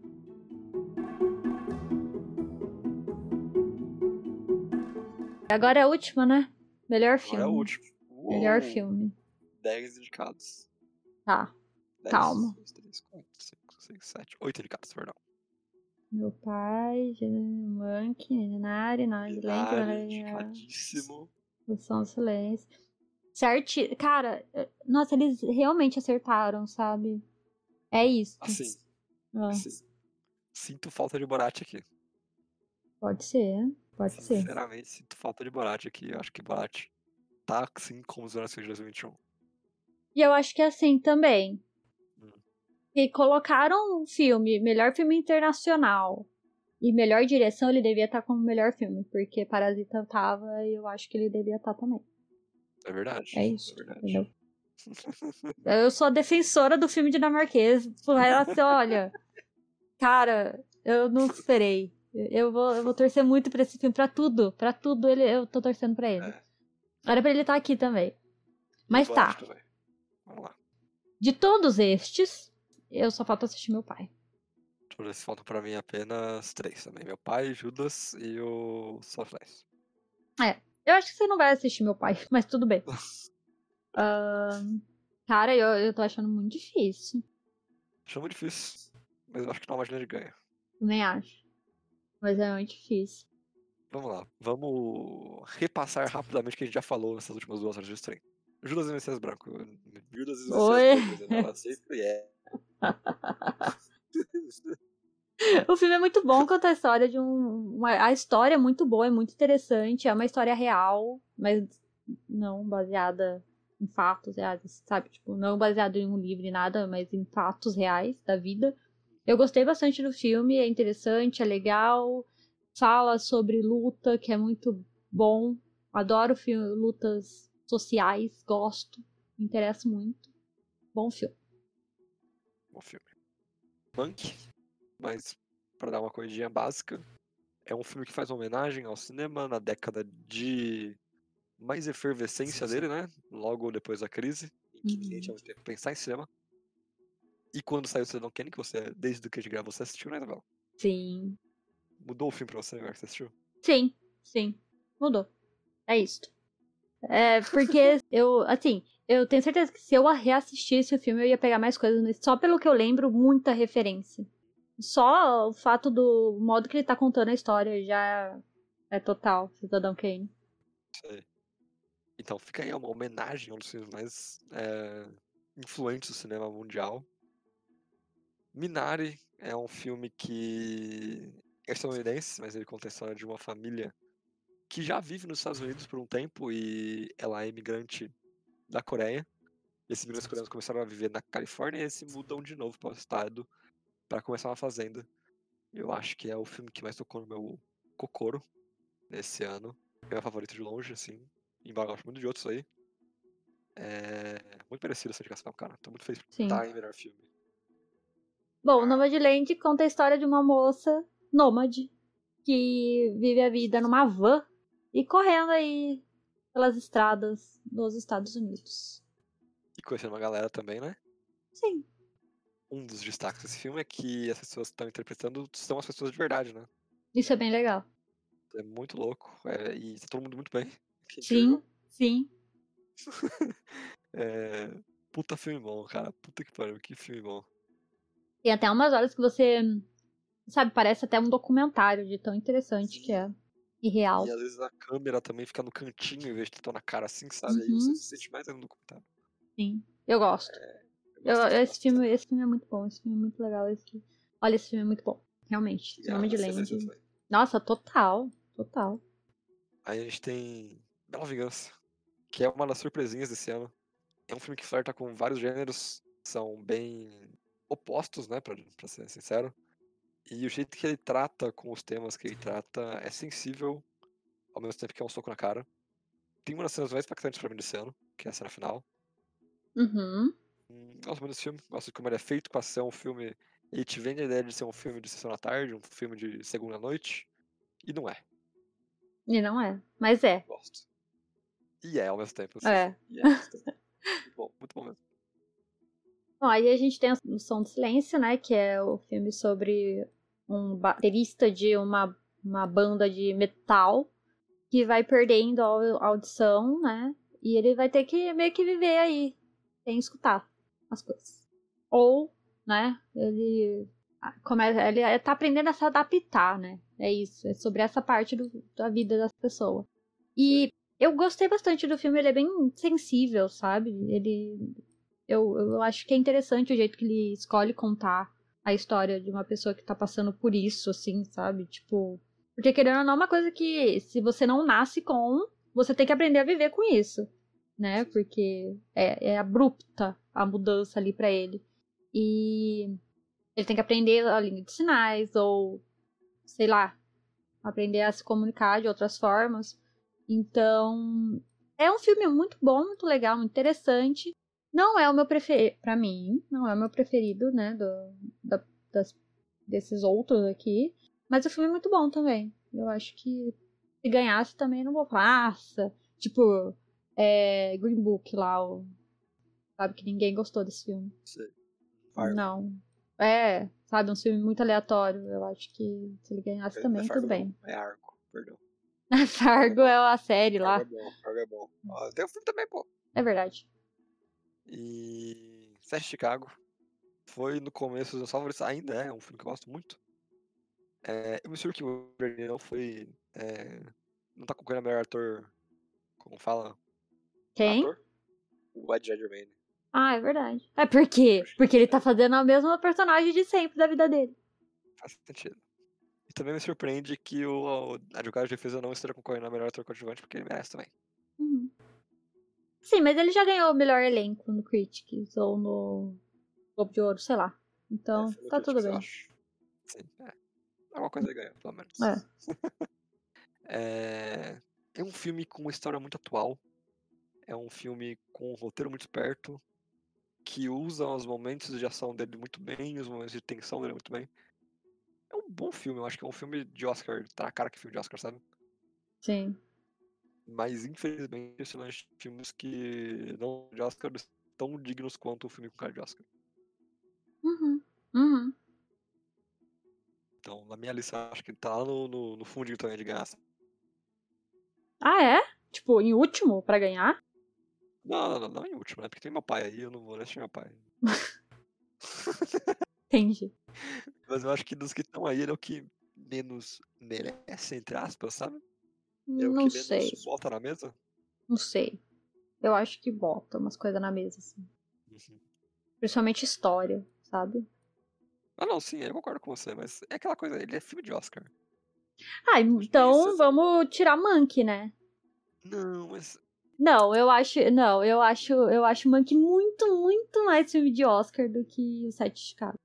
A: Agora é a última, né? Melhor filme.
B: Agora é o último.
A: Melhor
B: Uou,
A: filme.
B: 10 indicados.
A: Tá.
B: 10,
A: Calma.
B: 2, 3, 4, 5, 6, 7, 8 indicados, perdão.
A: Meu pai, Monkey, Minari,
B: Minari, indicadíssimo.
A: Som do Silêncio. Certi... Cara, nossa, eles realmente acertaram, sabe? É isso.
B: Assim,
A: Ah,
B: assim. Sinto falta de Borat aqui.
A: pode ser, pode ser.
B: Sinceramente, sinto falta de Borat aqui. Eu acho que Borat tá assim como os de 2021.
A: E eu acho que é assim também.
B: Hum.
A: E colocaram um filme, melhor filme internacional e melhor direção, ele devia estar como melhor filme, porque Parasita tava e eu acho que ele devia estar também.
B: É verdade.
A: É isso,
B: É verdade. *laughs*
A: Eu sou a defensora do filme dinamarquês. Por relação, olha, cara, eu não esperei. Eu vou, eu vou torcer muito pra esse filme, pra tudo, pra tudo ele, eu tô torcendo pra ele.
B: É.
A: Era pra ele estar aqui também. Mas
B: Borat
A: tá.
B: Vamos lá.
A: De todos estes, eu só falta assistir meu pai.
B: Todos faltam pra mim apenas três também. Meu pai, Judas e o Soulflies.
A: Eu acho que você não vai assistir meu pai, mas tudo bem. *laughs* Uh, cara, eu, eu tô achando muito difícil.
B: Acho muito difícil. Mas eu acho que não margem de ganho.
A: Nem acho. Mas é muito difícil.
B: Vamos lá. Vamos repassar rapidamente o que a gente já falou nessas últimas duas horas de stream. Judas e Messias Branco. Judas e Messias
A: Oi.
B: Branco. Ela sempre é. *laughs*
A: O filme é muito bom, conta a história de um. Uma, a história é muito boa, é muito interessante. É uma história real, mas não baseada em fatos reais, sabe? Tipo, não baseado em um livro e nada, mas em fatos reais da vida. Eu gostei bastante do filme, é interessante, é legal. Fala sobre luta, que é muito bom. Adoro filme, lutas sociais, gosto, me interessa muito. Bom filme.
B: Bom filme. Monk, mas para dar uma corridinha básica, é um filme que faz homenagem ao cinema na década de mais efervescência dele, né? Logo depois da crise, em que ninguém
A: Uhum.
B: tinha muito tempo pra pensar em cinema. E quando saiu o Cidadão Kane, que você, desde que a gente gravou, você assistiu, né, Isabel?
A: Sim.
B: Mudou o filme pra você, agora que você assistiu?
A: Sim, sim. Mudou. É isso. É, porque *laughs* eu, assim, eu tenho certeza que se eu reassistisse o filme, eu ia pegar mais coisas, só pelo que eu lembro, muita referência. Só o fato do modo que ele tá contando a história já é total, Cidadão Kane.
B: Sei. Então, fica aí uma homenagem a um dos filmes mais é, influentes do cinema mundial. Minari é um filme que é estadunidense, mas ele conta a história de uma família que já vive nos Estados Unidos por um tempo e ela é imigrante da Coreia. E esses imigrantes coreanos começaram a viver na Califórnia e eles se mudam de novo para o estado para começar uma fazenda. Eu acho que é o filme que mais tocou no meu Kokoro nesse ano. É meu favorito de longe, assim. Embora eu gosto muito de outros aí. É muito merecido essa indicação, cara. Tô muito feliz por
A: Sim.
B: estar em melhor filme.
A: Bom, Nomadland conta a história de uma moça nômade que vive a vida numa van e correndo aí pelas estradas dos Estados Unidos.
B: E conhecendo uma galera também, né?
A: Sim.
B: Um dos destaques desse filme é que as pessoas que estão interpretando são as pessoas de verdade, né?
A: Isso é bem legal.
B: É muito louco. é, e tá todo mundo muito bem.
A: Sim, sim. *laughs*
B: É, puta filme bom, cara. Puta que pariu, que filme bom.
A: Tem até umas horas que você, sabe, parece até um documentário de tão interessante que é. E real.
B: E às vezes a câmera também fica no cantinho em vez de estar na cara assim, sabe? Aí
A: Uhum.
B: você se sente mais no documentário.
A: Sim. Eu gosto.
B: Eu
A: Eu,
B: gosto
A: esse,
B: bastante,
A: filme, esse filme é muito bom. Esse filme é muito legal. Esse... Olha, esse filme é muito bom. Realmente. Nome de Land.
B: também.
A: Nossa, total. Total.
B: Aí a gente tem Bela Vingança, que é uma das surpresinhas desse ano. É um filme que flerta com vários gêneros, são bem opostos, né, pra, pra ser sincero. E o jeito que ele trata com os temas que ele trata é sensível, ao mesmo tempo que é um soco na cara. Tem uma das cenas mais impactantes pra mim desse ano, que é a cena final.
A: Uhum.
B: Hum, Gosto muito desse filme, gosto de como ele é feito pra ser um filme. Ele te vende a ideia de ser um filme de sessão da tarde, um filme de segunda noite, e não é.
A: E não é. Mas é.
B: Gosto. E é ao mesmo tempo. assim.
A: É.
B: E é ao mesmo tempo. *laughs* Muito bom, muito bom mesmo.
A: Bom, aí a gente tem o Som do Silêncio, né? Que é o filme sobre um baterista de uma, uma banda de metal que vai perdendo a au- a audição, né? E ele vai ter que meio que viver aí, sem escutar as coisas. Ou, né, ele começa, ele tá aprendendo a se adaptar, né? É isso, é sobre essa parte do- da vida das pessoas. E eu gostei bastante do filme, ele é bem sensível, sabe? Ele eu, eu acho que é interessante o jeito que ele escolhe contar a história de uma pessoa que tá passando por isso, assim, sabe? Tipo. Porque querendo ou não, é uma coisa que se você não nasce com, você tem que aprender a viver com isso, né? Porque é, é abrupta a mudança ali pra ele. E ele tem que aprender a língua de sinais, ou sei lá, aprender a se comunicar de outras formas. Então, é um filme muito bom, muito legal, muito interessante. Não é o meu preferido, pra mim, não é o meu preferido, né, do, da- das, desses outros aqui. Mas o filme é muito bom também. Eu acho que se ganhasse também não vou falar, nossa, tipo, é, Green Book lá, o, sabe, que ninguém gostou desse filme.
B: Fargo.
A: Não. É, sabe, um filme muito aleatório. Eu acho que se ele ganhasse
B: É-
A: também,
B: é Fargo
A: tudo bem.
B: É Argo, perdão. *laughs*
A: Fargo é a série lá.
B: Fargo é bom, Fargo é bom. Tem o filme também, pô.
A: É verdade.
B: E. Sete Chicago. Foi no começo dos meus favoritos, ainda é, um filme que eu gosto muito. É, eu me surpreendo que o Wolverine não foi. é, não tá concorrendo a melhor ator. Como fala?
A: Quem?
B: Ator? O Ed Redmayne.
A: Ah, é verdade. É por quê? Porque ele tá fazendo a mesma personagem de sempre da vida dele.
B: Faz sentido. E também me surpreende que o, o advogado de defesa não esteja concorrendo a melhor ator coadjuvante, porque ele merece também.
A: Sim, mas ele já ganhou o melhor elenco no Critics ou no Globo de Ouro, sei lá. Então,
B: É,
A: tá tudo bem.
B: Sim, é. Alguma coisa ele ganhou, pelo menos.
A: É. *laughs*
B: É, é um filme com uma história muito atual. É um filme com um roteiro muito esperto. Que usa os momentos de ação dele muito bem, os momentos de tensão dele muito bem. É um bom filme, eu acho que é um filme de Oscar. Tá na cara que filme de Oscar, sabe?
A: Sim.
B: Mas infelizmente de filmes que não de Oscar tão dignos quanto o filme com cara de Oscar.
A: Uhum. Uhum.
B: Então, na minha lista, acho que ele tá lá no, no, no fundinho também de ganhar.
A: Ah, é? Tipo, em último pra ganhar?
B: Não, não, não, não em último, né? Porque tem meu pai aí, eu não vou assistir meu pai. *laughs*
A: Entendi.
B: Mas eu acho que dos que estão aí, ele é o que menos merece, entre aspas, sabe? É
A: Não sei.
B: bota na mesa.
A: Não sei. Eu acho que bota umas coisas na mesa, assim.
B: Uhum.
A: Principalmente história, sabe?
B: Ah, não, sim, eu concordo com você, mas é aquela coisa, ele é filme de Oscar.
A: Ah, então vamos tirar Monkey, né?
B: Não, mas.
A: Não, eu acho. Não, eu acho. Eu acho Monkey muito, muito mais filme de Oscar do que o Sete de Chicago.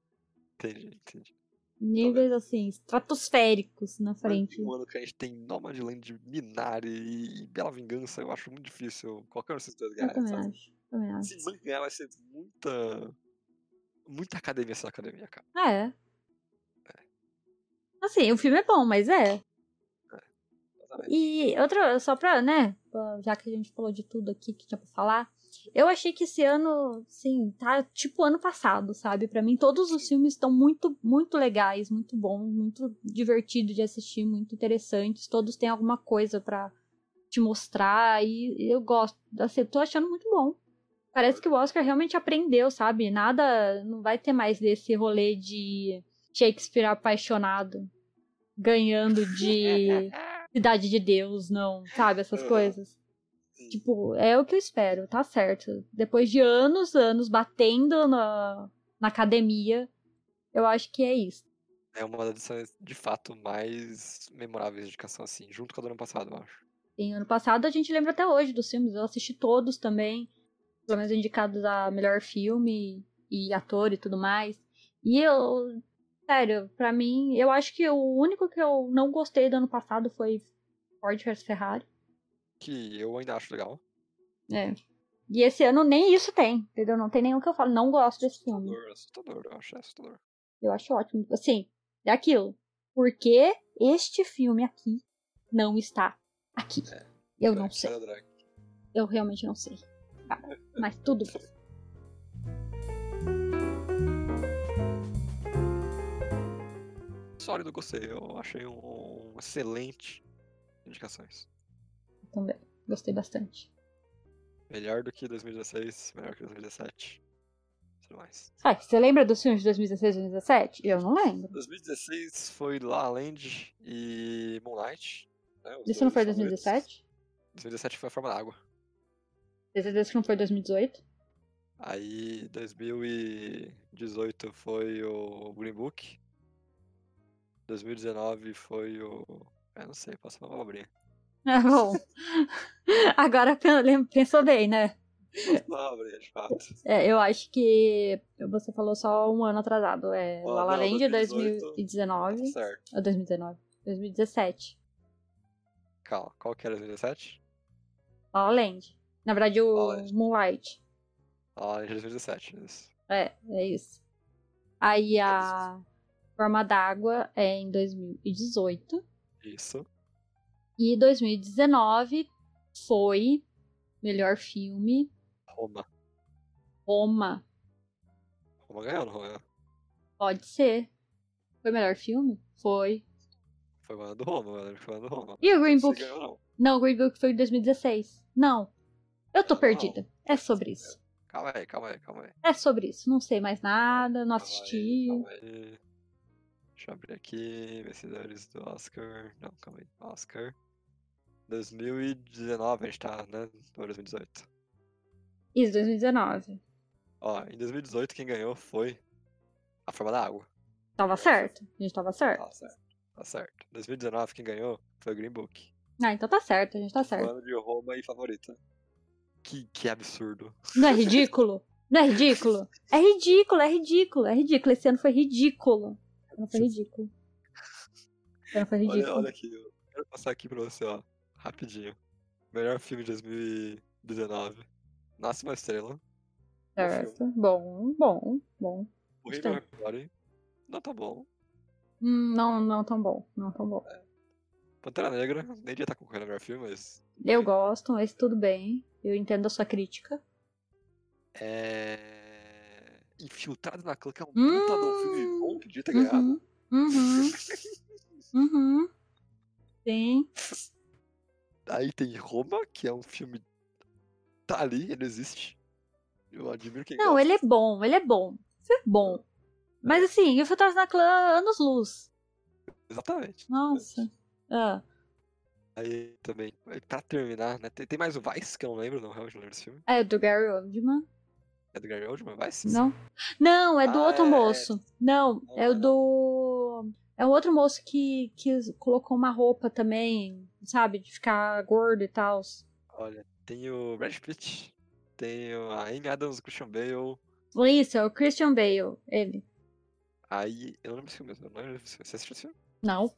B: Entendi, entendi.
A: Níveis assim, estratosféricos na frente.
B: Um ano que a gente tem Nomadland, Minari e Bela Vingança, eu acho muito difícil qualquer um desses dois
A: Eu
B: ganharem,
A: também
B: sabe?
A: acho. Também acho.
B: Se Monkey ganhar, vai ser muita. Muita academia essa academia, cara.
A: Ah, é. Assim, o filme é bom, mas é.
B: Exatamente.
A: E outra, só pra, né, já que a gente falou de tudo aqui que tinha pra falar, eu achei que esse ano, sim, tá tipo ano passado, sabe? Pra mim, todos os filmes estão muito, muito legais, muito bons, muito divertido de assistir, muito interessantes. Todos têm alguma coisa pra te mostrar e eu gosto, assim, tô achando muito bom. Parece que o Oscar realmente aprendeu, sabe? Nada, não vai ter mais desse rolê de Shakespeare apaixonado ganhando de *laughs* Cidade de Deus, não, sabe? Essas
B: Aham.
A: coisas.
B: Sim.
A: Tipo, é o que eu espero, tá certo. Depois de anos, anos batendo na, na academia, eu acho que é isso.
B: É uma das edições, de fato, mais memoráveis de indicação, assim, junto com a do ano passado, eu acho.
A: Em ano passado a gente lembra até hoje dos filmes, eu assisti todos também, pelo menos indicados a melhor filme e ator e tudo mais. E eu, sério, pra mim, eu acho que o único que eu não gostei do ano passado foi Ford vs Ferrari.
B: Que eu ainda acho legal.
A: É. E esse ano nem isso tem, entendeu? Não tem nenhum que eu falo, não gosto desse filme.
B: Assustador, assustador, eu acho assustador.
A: Eu acho ótimo. Assim, é aquilo. Por que este filme aqui não está aqui? Eu não
B: Drake,
A: sei. Eu realmente não sei. Tá, Mas tudo bem.
B: Sólido, gostei. Eu achei um, um excelente indicações.
A: Também. Gostei bastante.
B: Melhor do que 2016, melhor que 2017. Tudo mais.
A: Ah, você lembra dos filmes de 2016 e 2017? Eu não lembro.
B: 2016 foi La La Land e Moonlight. Né,
A: Isso não foi
B: dois favoritos.
A: 2017?
B: 2017 foi A Forma da Água.
A: Certeza que não foi 2018?
B: Aí 2018 foi o Green Book. 2019 foi o. Eu não sei, passou uma abobrinha.
A: Ah, bom. *laughs* Agora pensou bem, né?
B: Abobrinha, de fato.
A: É, eu acho que você falou só um ano atrasado. É
B: Ó,
A: La Land
B: 2018.
A: 2019.
B: Tá certo.
A: Ou 2019? 2017.
B: Calma, qual que era 2017?
A: La La Land. Na verdade, o
B: La.
A: Moonlight.
B: La La Land 2017, isso.
A: É, é isso. Aí a Forma d'Água é em 2018.
B: Isso.
A: E 2019 foi melhor filme
B: Roma.
A: Roma.
B: Roma ganhou, não ganhou?
A: Pode ser. Foi melhor filme? Foi.
B: Foi o ano do Roma, que foi o ano do Roma.
A: E o Green
B: Não
A: Book?
B: ganhou, não.
A: Não, o Green Book foi em 2016. Não. Eu tô
B: Não.
A: perdida. É sobre isso.
B: calma aí, calma aí, calma aí.
A: É sobre isso. Não sei mais nada, não
B: Calma aí,
A: assisti.
B: calma aí. Deixa eu abrir aqui, vencedores do Oscar. Não, calma aí. Oscar. 2019 a gente tá, né? Ou 2018.
A: Isso, 2019.
B: Ó, em 2018 quem ganhou foi A Forma da Água.
A: Tava certo. A gente tava certo.
B: Tá certo. Tá certo. 2019 quem ganhou foi o Green Book.
A: Ah, então tá certo, a gente tá certo.
B: ano de Roma e favorita. Que, que absurdo.
A: Não é ridículo? Não é ridículo? É ridículo, é ridículo, é ridículo. Esse ano foi ridículo. Ano foi ridículo. Esse ano foi
B: Olha,
A: ridículo.
B: olha aqui, eu quero passar aqui pra você, ó. Rapidinho. Melhor filme de 2019. Nasce uma estrela.
A: Certo. Bom, bom, bom.
B: Bohemian
A: Gostei.
B: Rhapsody. Não tá bom.
A: Hum, não, não tão bom. Não tão bom.
B: Pantera Negra. Nem devia estar concorrendo ao melhor filme, mas...
A: Eu gosto, mas tudo bem. Eu entendo a sua crítica.
B: É... Infiltrado na Clã, que é um puta de um filme bom, podia ter ganhado.
A: Uhum. Uhum. *laughs* Uhum. Sim. *laughs*
B: Aí tem Roma, que é um filme... Tá ali, ele existe. Eu admiro quem
A: Não,
B: gosta.
A: ele é bom, ele é bom. Foi bom. Mas assim, Infiltrados na Clã, anos luz.
B: Exatamente.
A: Nossa. Ah.
B: Aí também, aí pra terminar, né? Tem, tem mais o Vice, que eu não lembro, não, realmente não lembro desse filme.
A: É do Gary Oldman.
B: É do Gary Oldman, Vice?
A: Não? Não, é do
B: Ah,
A: outro
B: é-
A: moço. Não,
B: Não,
A: é o
B: não.
A: do. É o outro moço que, que colocou uma roupa também, sabe? De ficar gordo e tal.
B: Olha, tem o Brad Pitt, tem o- a Amy Adams, Christian Bale.
A: Isso, é o Christian Bale, ele.
B: Aí, eu não lembro desse filme mesmo, eu não lembro filme. Você assistiu esse filme?
A: Não.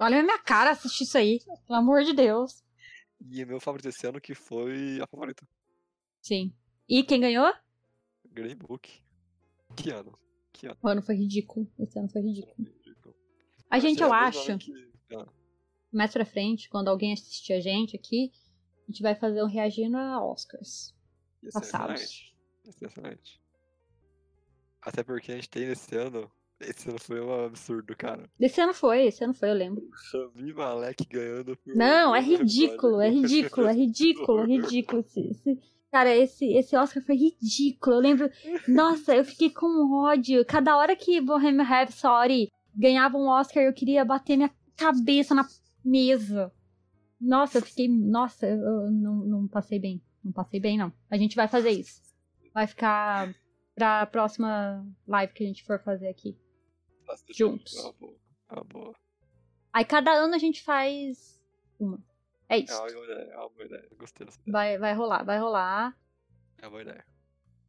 A: Olha a minha cara assistir isso aí. Pelo amor de Deus.
B: E o meu favorito desse ano que foi a favorita,
A: Sim. E quem ganhou?
B: Green Book. Que ano? Que ano?
A: O ano foi ridículo. Esse ano foi ridículo.
B: Ridículo.
A: A gente,
B: é
A: eu
B: mesmo
A: acho,
B: que- ah,
A: mais pra frente, quando alguém assistir a gente aqui, a gente vai fazer um reagindo a Oscars. Passados.
B: excelente. Excelente. Até porque a gente tem nesse ano. Esse ano foi um absurdo, cara.
A: Esse ano foi, esse ano foi, eu lembro.
B: Rami Malek ganhando por.
A: Não, é
B: por
A: ridículo, é ridículo, é ridículo, é ridículo. Esse- Cara, esse, esse Oscar foi ridículo. Eu lembro. Nossa, eu fiquei com ódio. Cada hora que Bohemian Rhapsody ganhava um Oscar, eu queria bater minha cabeça na mesa. Nossa, eu fiquei. Nossa, eu não, não passei bem. Não passei bem, não. A gente vai fazer isso. Vai ficar pra próxima live que a gente for fazer aqui.
B: Nossa,
A: juntos.
B: É uma boa. É uma boa.
A: Aí cada ano a gente faz uma. É
B: É
A: isso.
B: uma boa ideia. É uma boa ideia. Gostei dessa ideia.
A: Vai, vai rolar, vai rolar.
B: É uma boa ideia.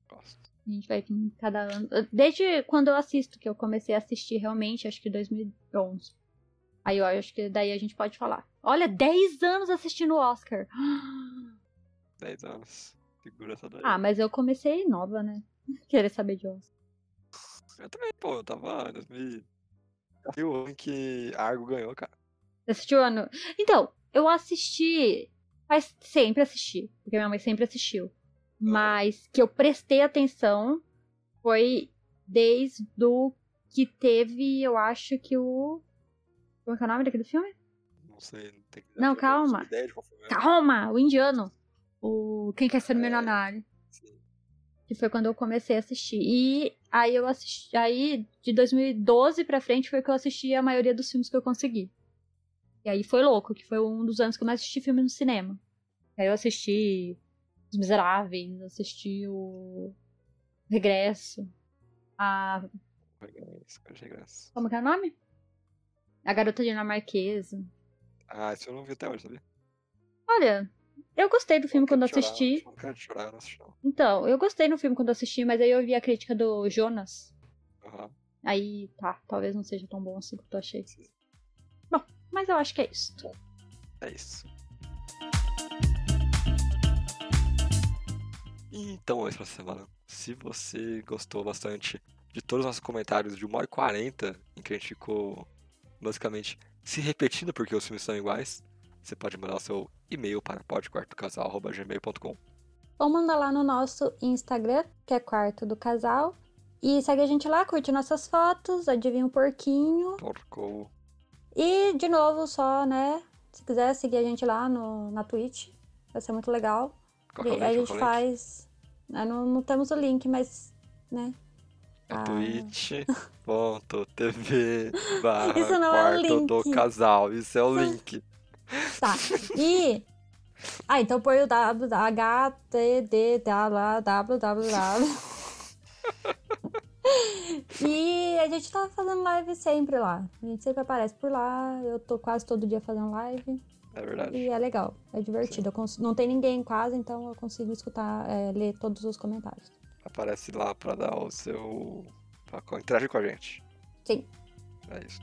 B: Gosto.
A: A gente vai vir cada ano. Desde quando eu assisto, que eu comecei a assistir realmente, acho que 2011. Aí eu acho que daí a gente pode falar. Olha, 10 anos assistindo o Oscar. *gasps*
B: 10 anos. Segura essa daí.
A: Ah, mas eu comecei nova, né? *laughs* Querer saber de Oscar.
B: Eu também, pô, eu tava em 2000. E o ano que Argo ganhou, cara.
A: Você assistiu o ano? Então, eu assisti. Mas sempre assisti. Porque minha mãe sempre assistiu. Mas que eu prestei atenção foi desde o que teve, eu acho que o. Como é que é o nome daquele filme?
B: Não sei, não tem
A: Não,
B: não
A: calma. Calma! O indiano. O Quem Quer Ser
B: É.
A: Milionário.
B: Sim.
A: Que foi quando eu comecei a assistir. E aí eu assisti. Aí, de 2012 pra frente, foi que eu assisti a maioria dos filmes que eu consegui. E aí foi louco, que foi um dos anos que eu mais assisti filme no cinema. Aí eu assisti Os Miseráveis, assisti o Regresso. A.
B: Achei graça.
A: Como que é o nome? A Garota Dinamarquesa.
B: Ah, isso eu não vi até hoje, sabia?
A: Olha, eu gostei do filme quando eu
B: chorar,
A: assisti.
B: Não quero chorar, não assisti.
A: Então, eu gostei no filme quando assisti, mas aí eu vi a crítica do Jonas.
B: Aham.
A: Aí, tá, talvez não seja tão bom assim quanto eu achei.
B: Sim.
A: Mas eu acho que é isso.
B: É isso. Então é isso pra semana. Se você gostou bastante de todos os nossos comentários de 1 hora e 40, em que a gente ficou basicamente se repetindo porque os filmes são iguais, você pode mandar o seu e-mail para podquartocasal.gmail.com
A: Ou manda lá no nosso Instagram, que é Quarto do Casal. E segue a gente lá, curte nossas fotos, adivinha um porquinho.
B: Porco.
A: E, de novo, só, né? Se quiser seguir a gente lá no, na Twitch, vai ser muito legal.
B: Qual é
A: a
B: link?
A: gente faz Ah, Não, não temos o link, mas, né?
B: É
A: Ah. *laughs*
B: twitch.tv *laughs* barra
A: Isso não é o
B: quarto do
A: link.
B: casal. Isso é o link.
A: Tá. E. Ah, então põe o HTD da lá, www. E a gente tá fazendo live sempre lá. A gente sempre aparece por lá. Eu tô quase todo dia fazendo live.
B: É verdade.
A: E é legal, é divertido. Cons- Não tem ninguém casa, então eu consigo escutar, é, ler todos os comentários.
B: Aparece lá pra dar o seu. Pra interagir com a gente.
A: Sim.
B: É isso.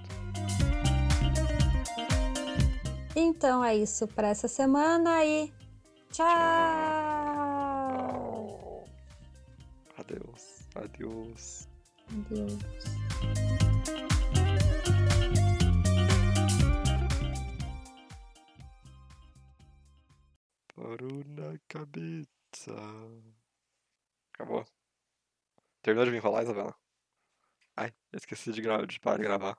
A: Então é isso pra essa semana e tchau!
B: Tchau. Adeus. Adeus.
A: Adeus.
B: Parou na cabeça. Acabou. Terminou de me enrolar, Isabela? Ai, esqueci de, gra- de parar de gravar.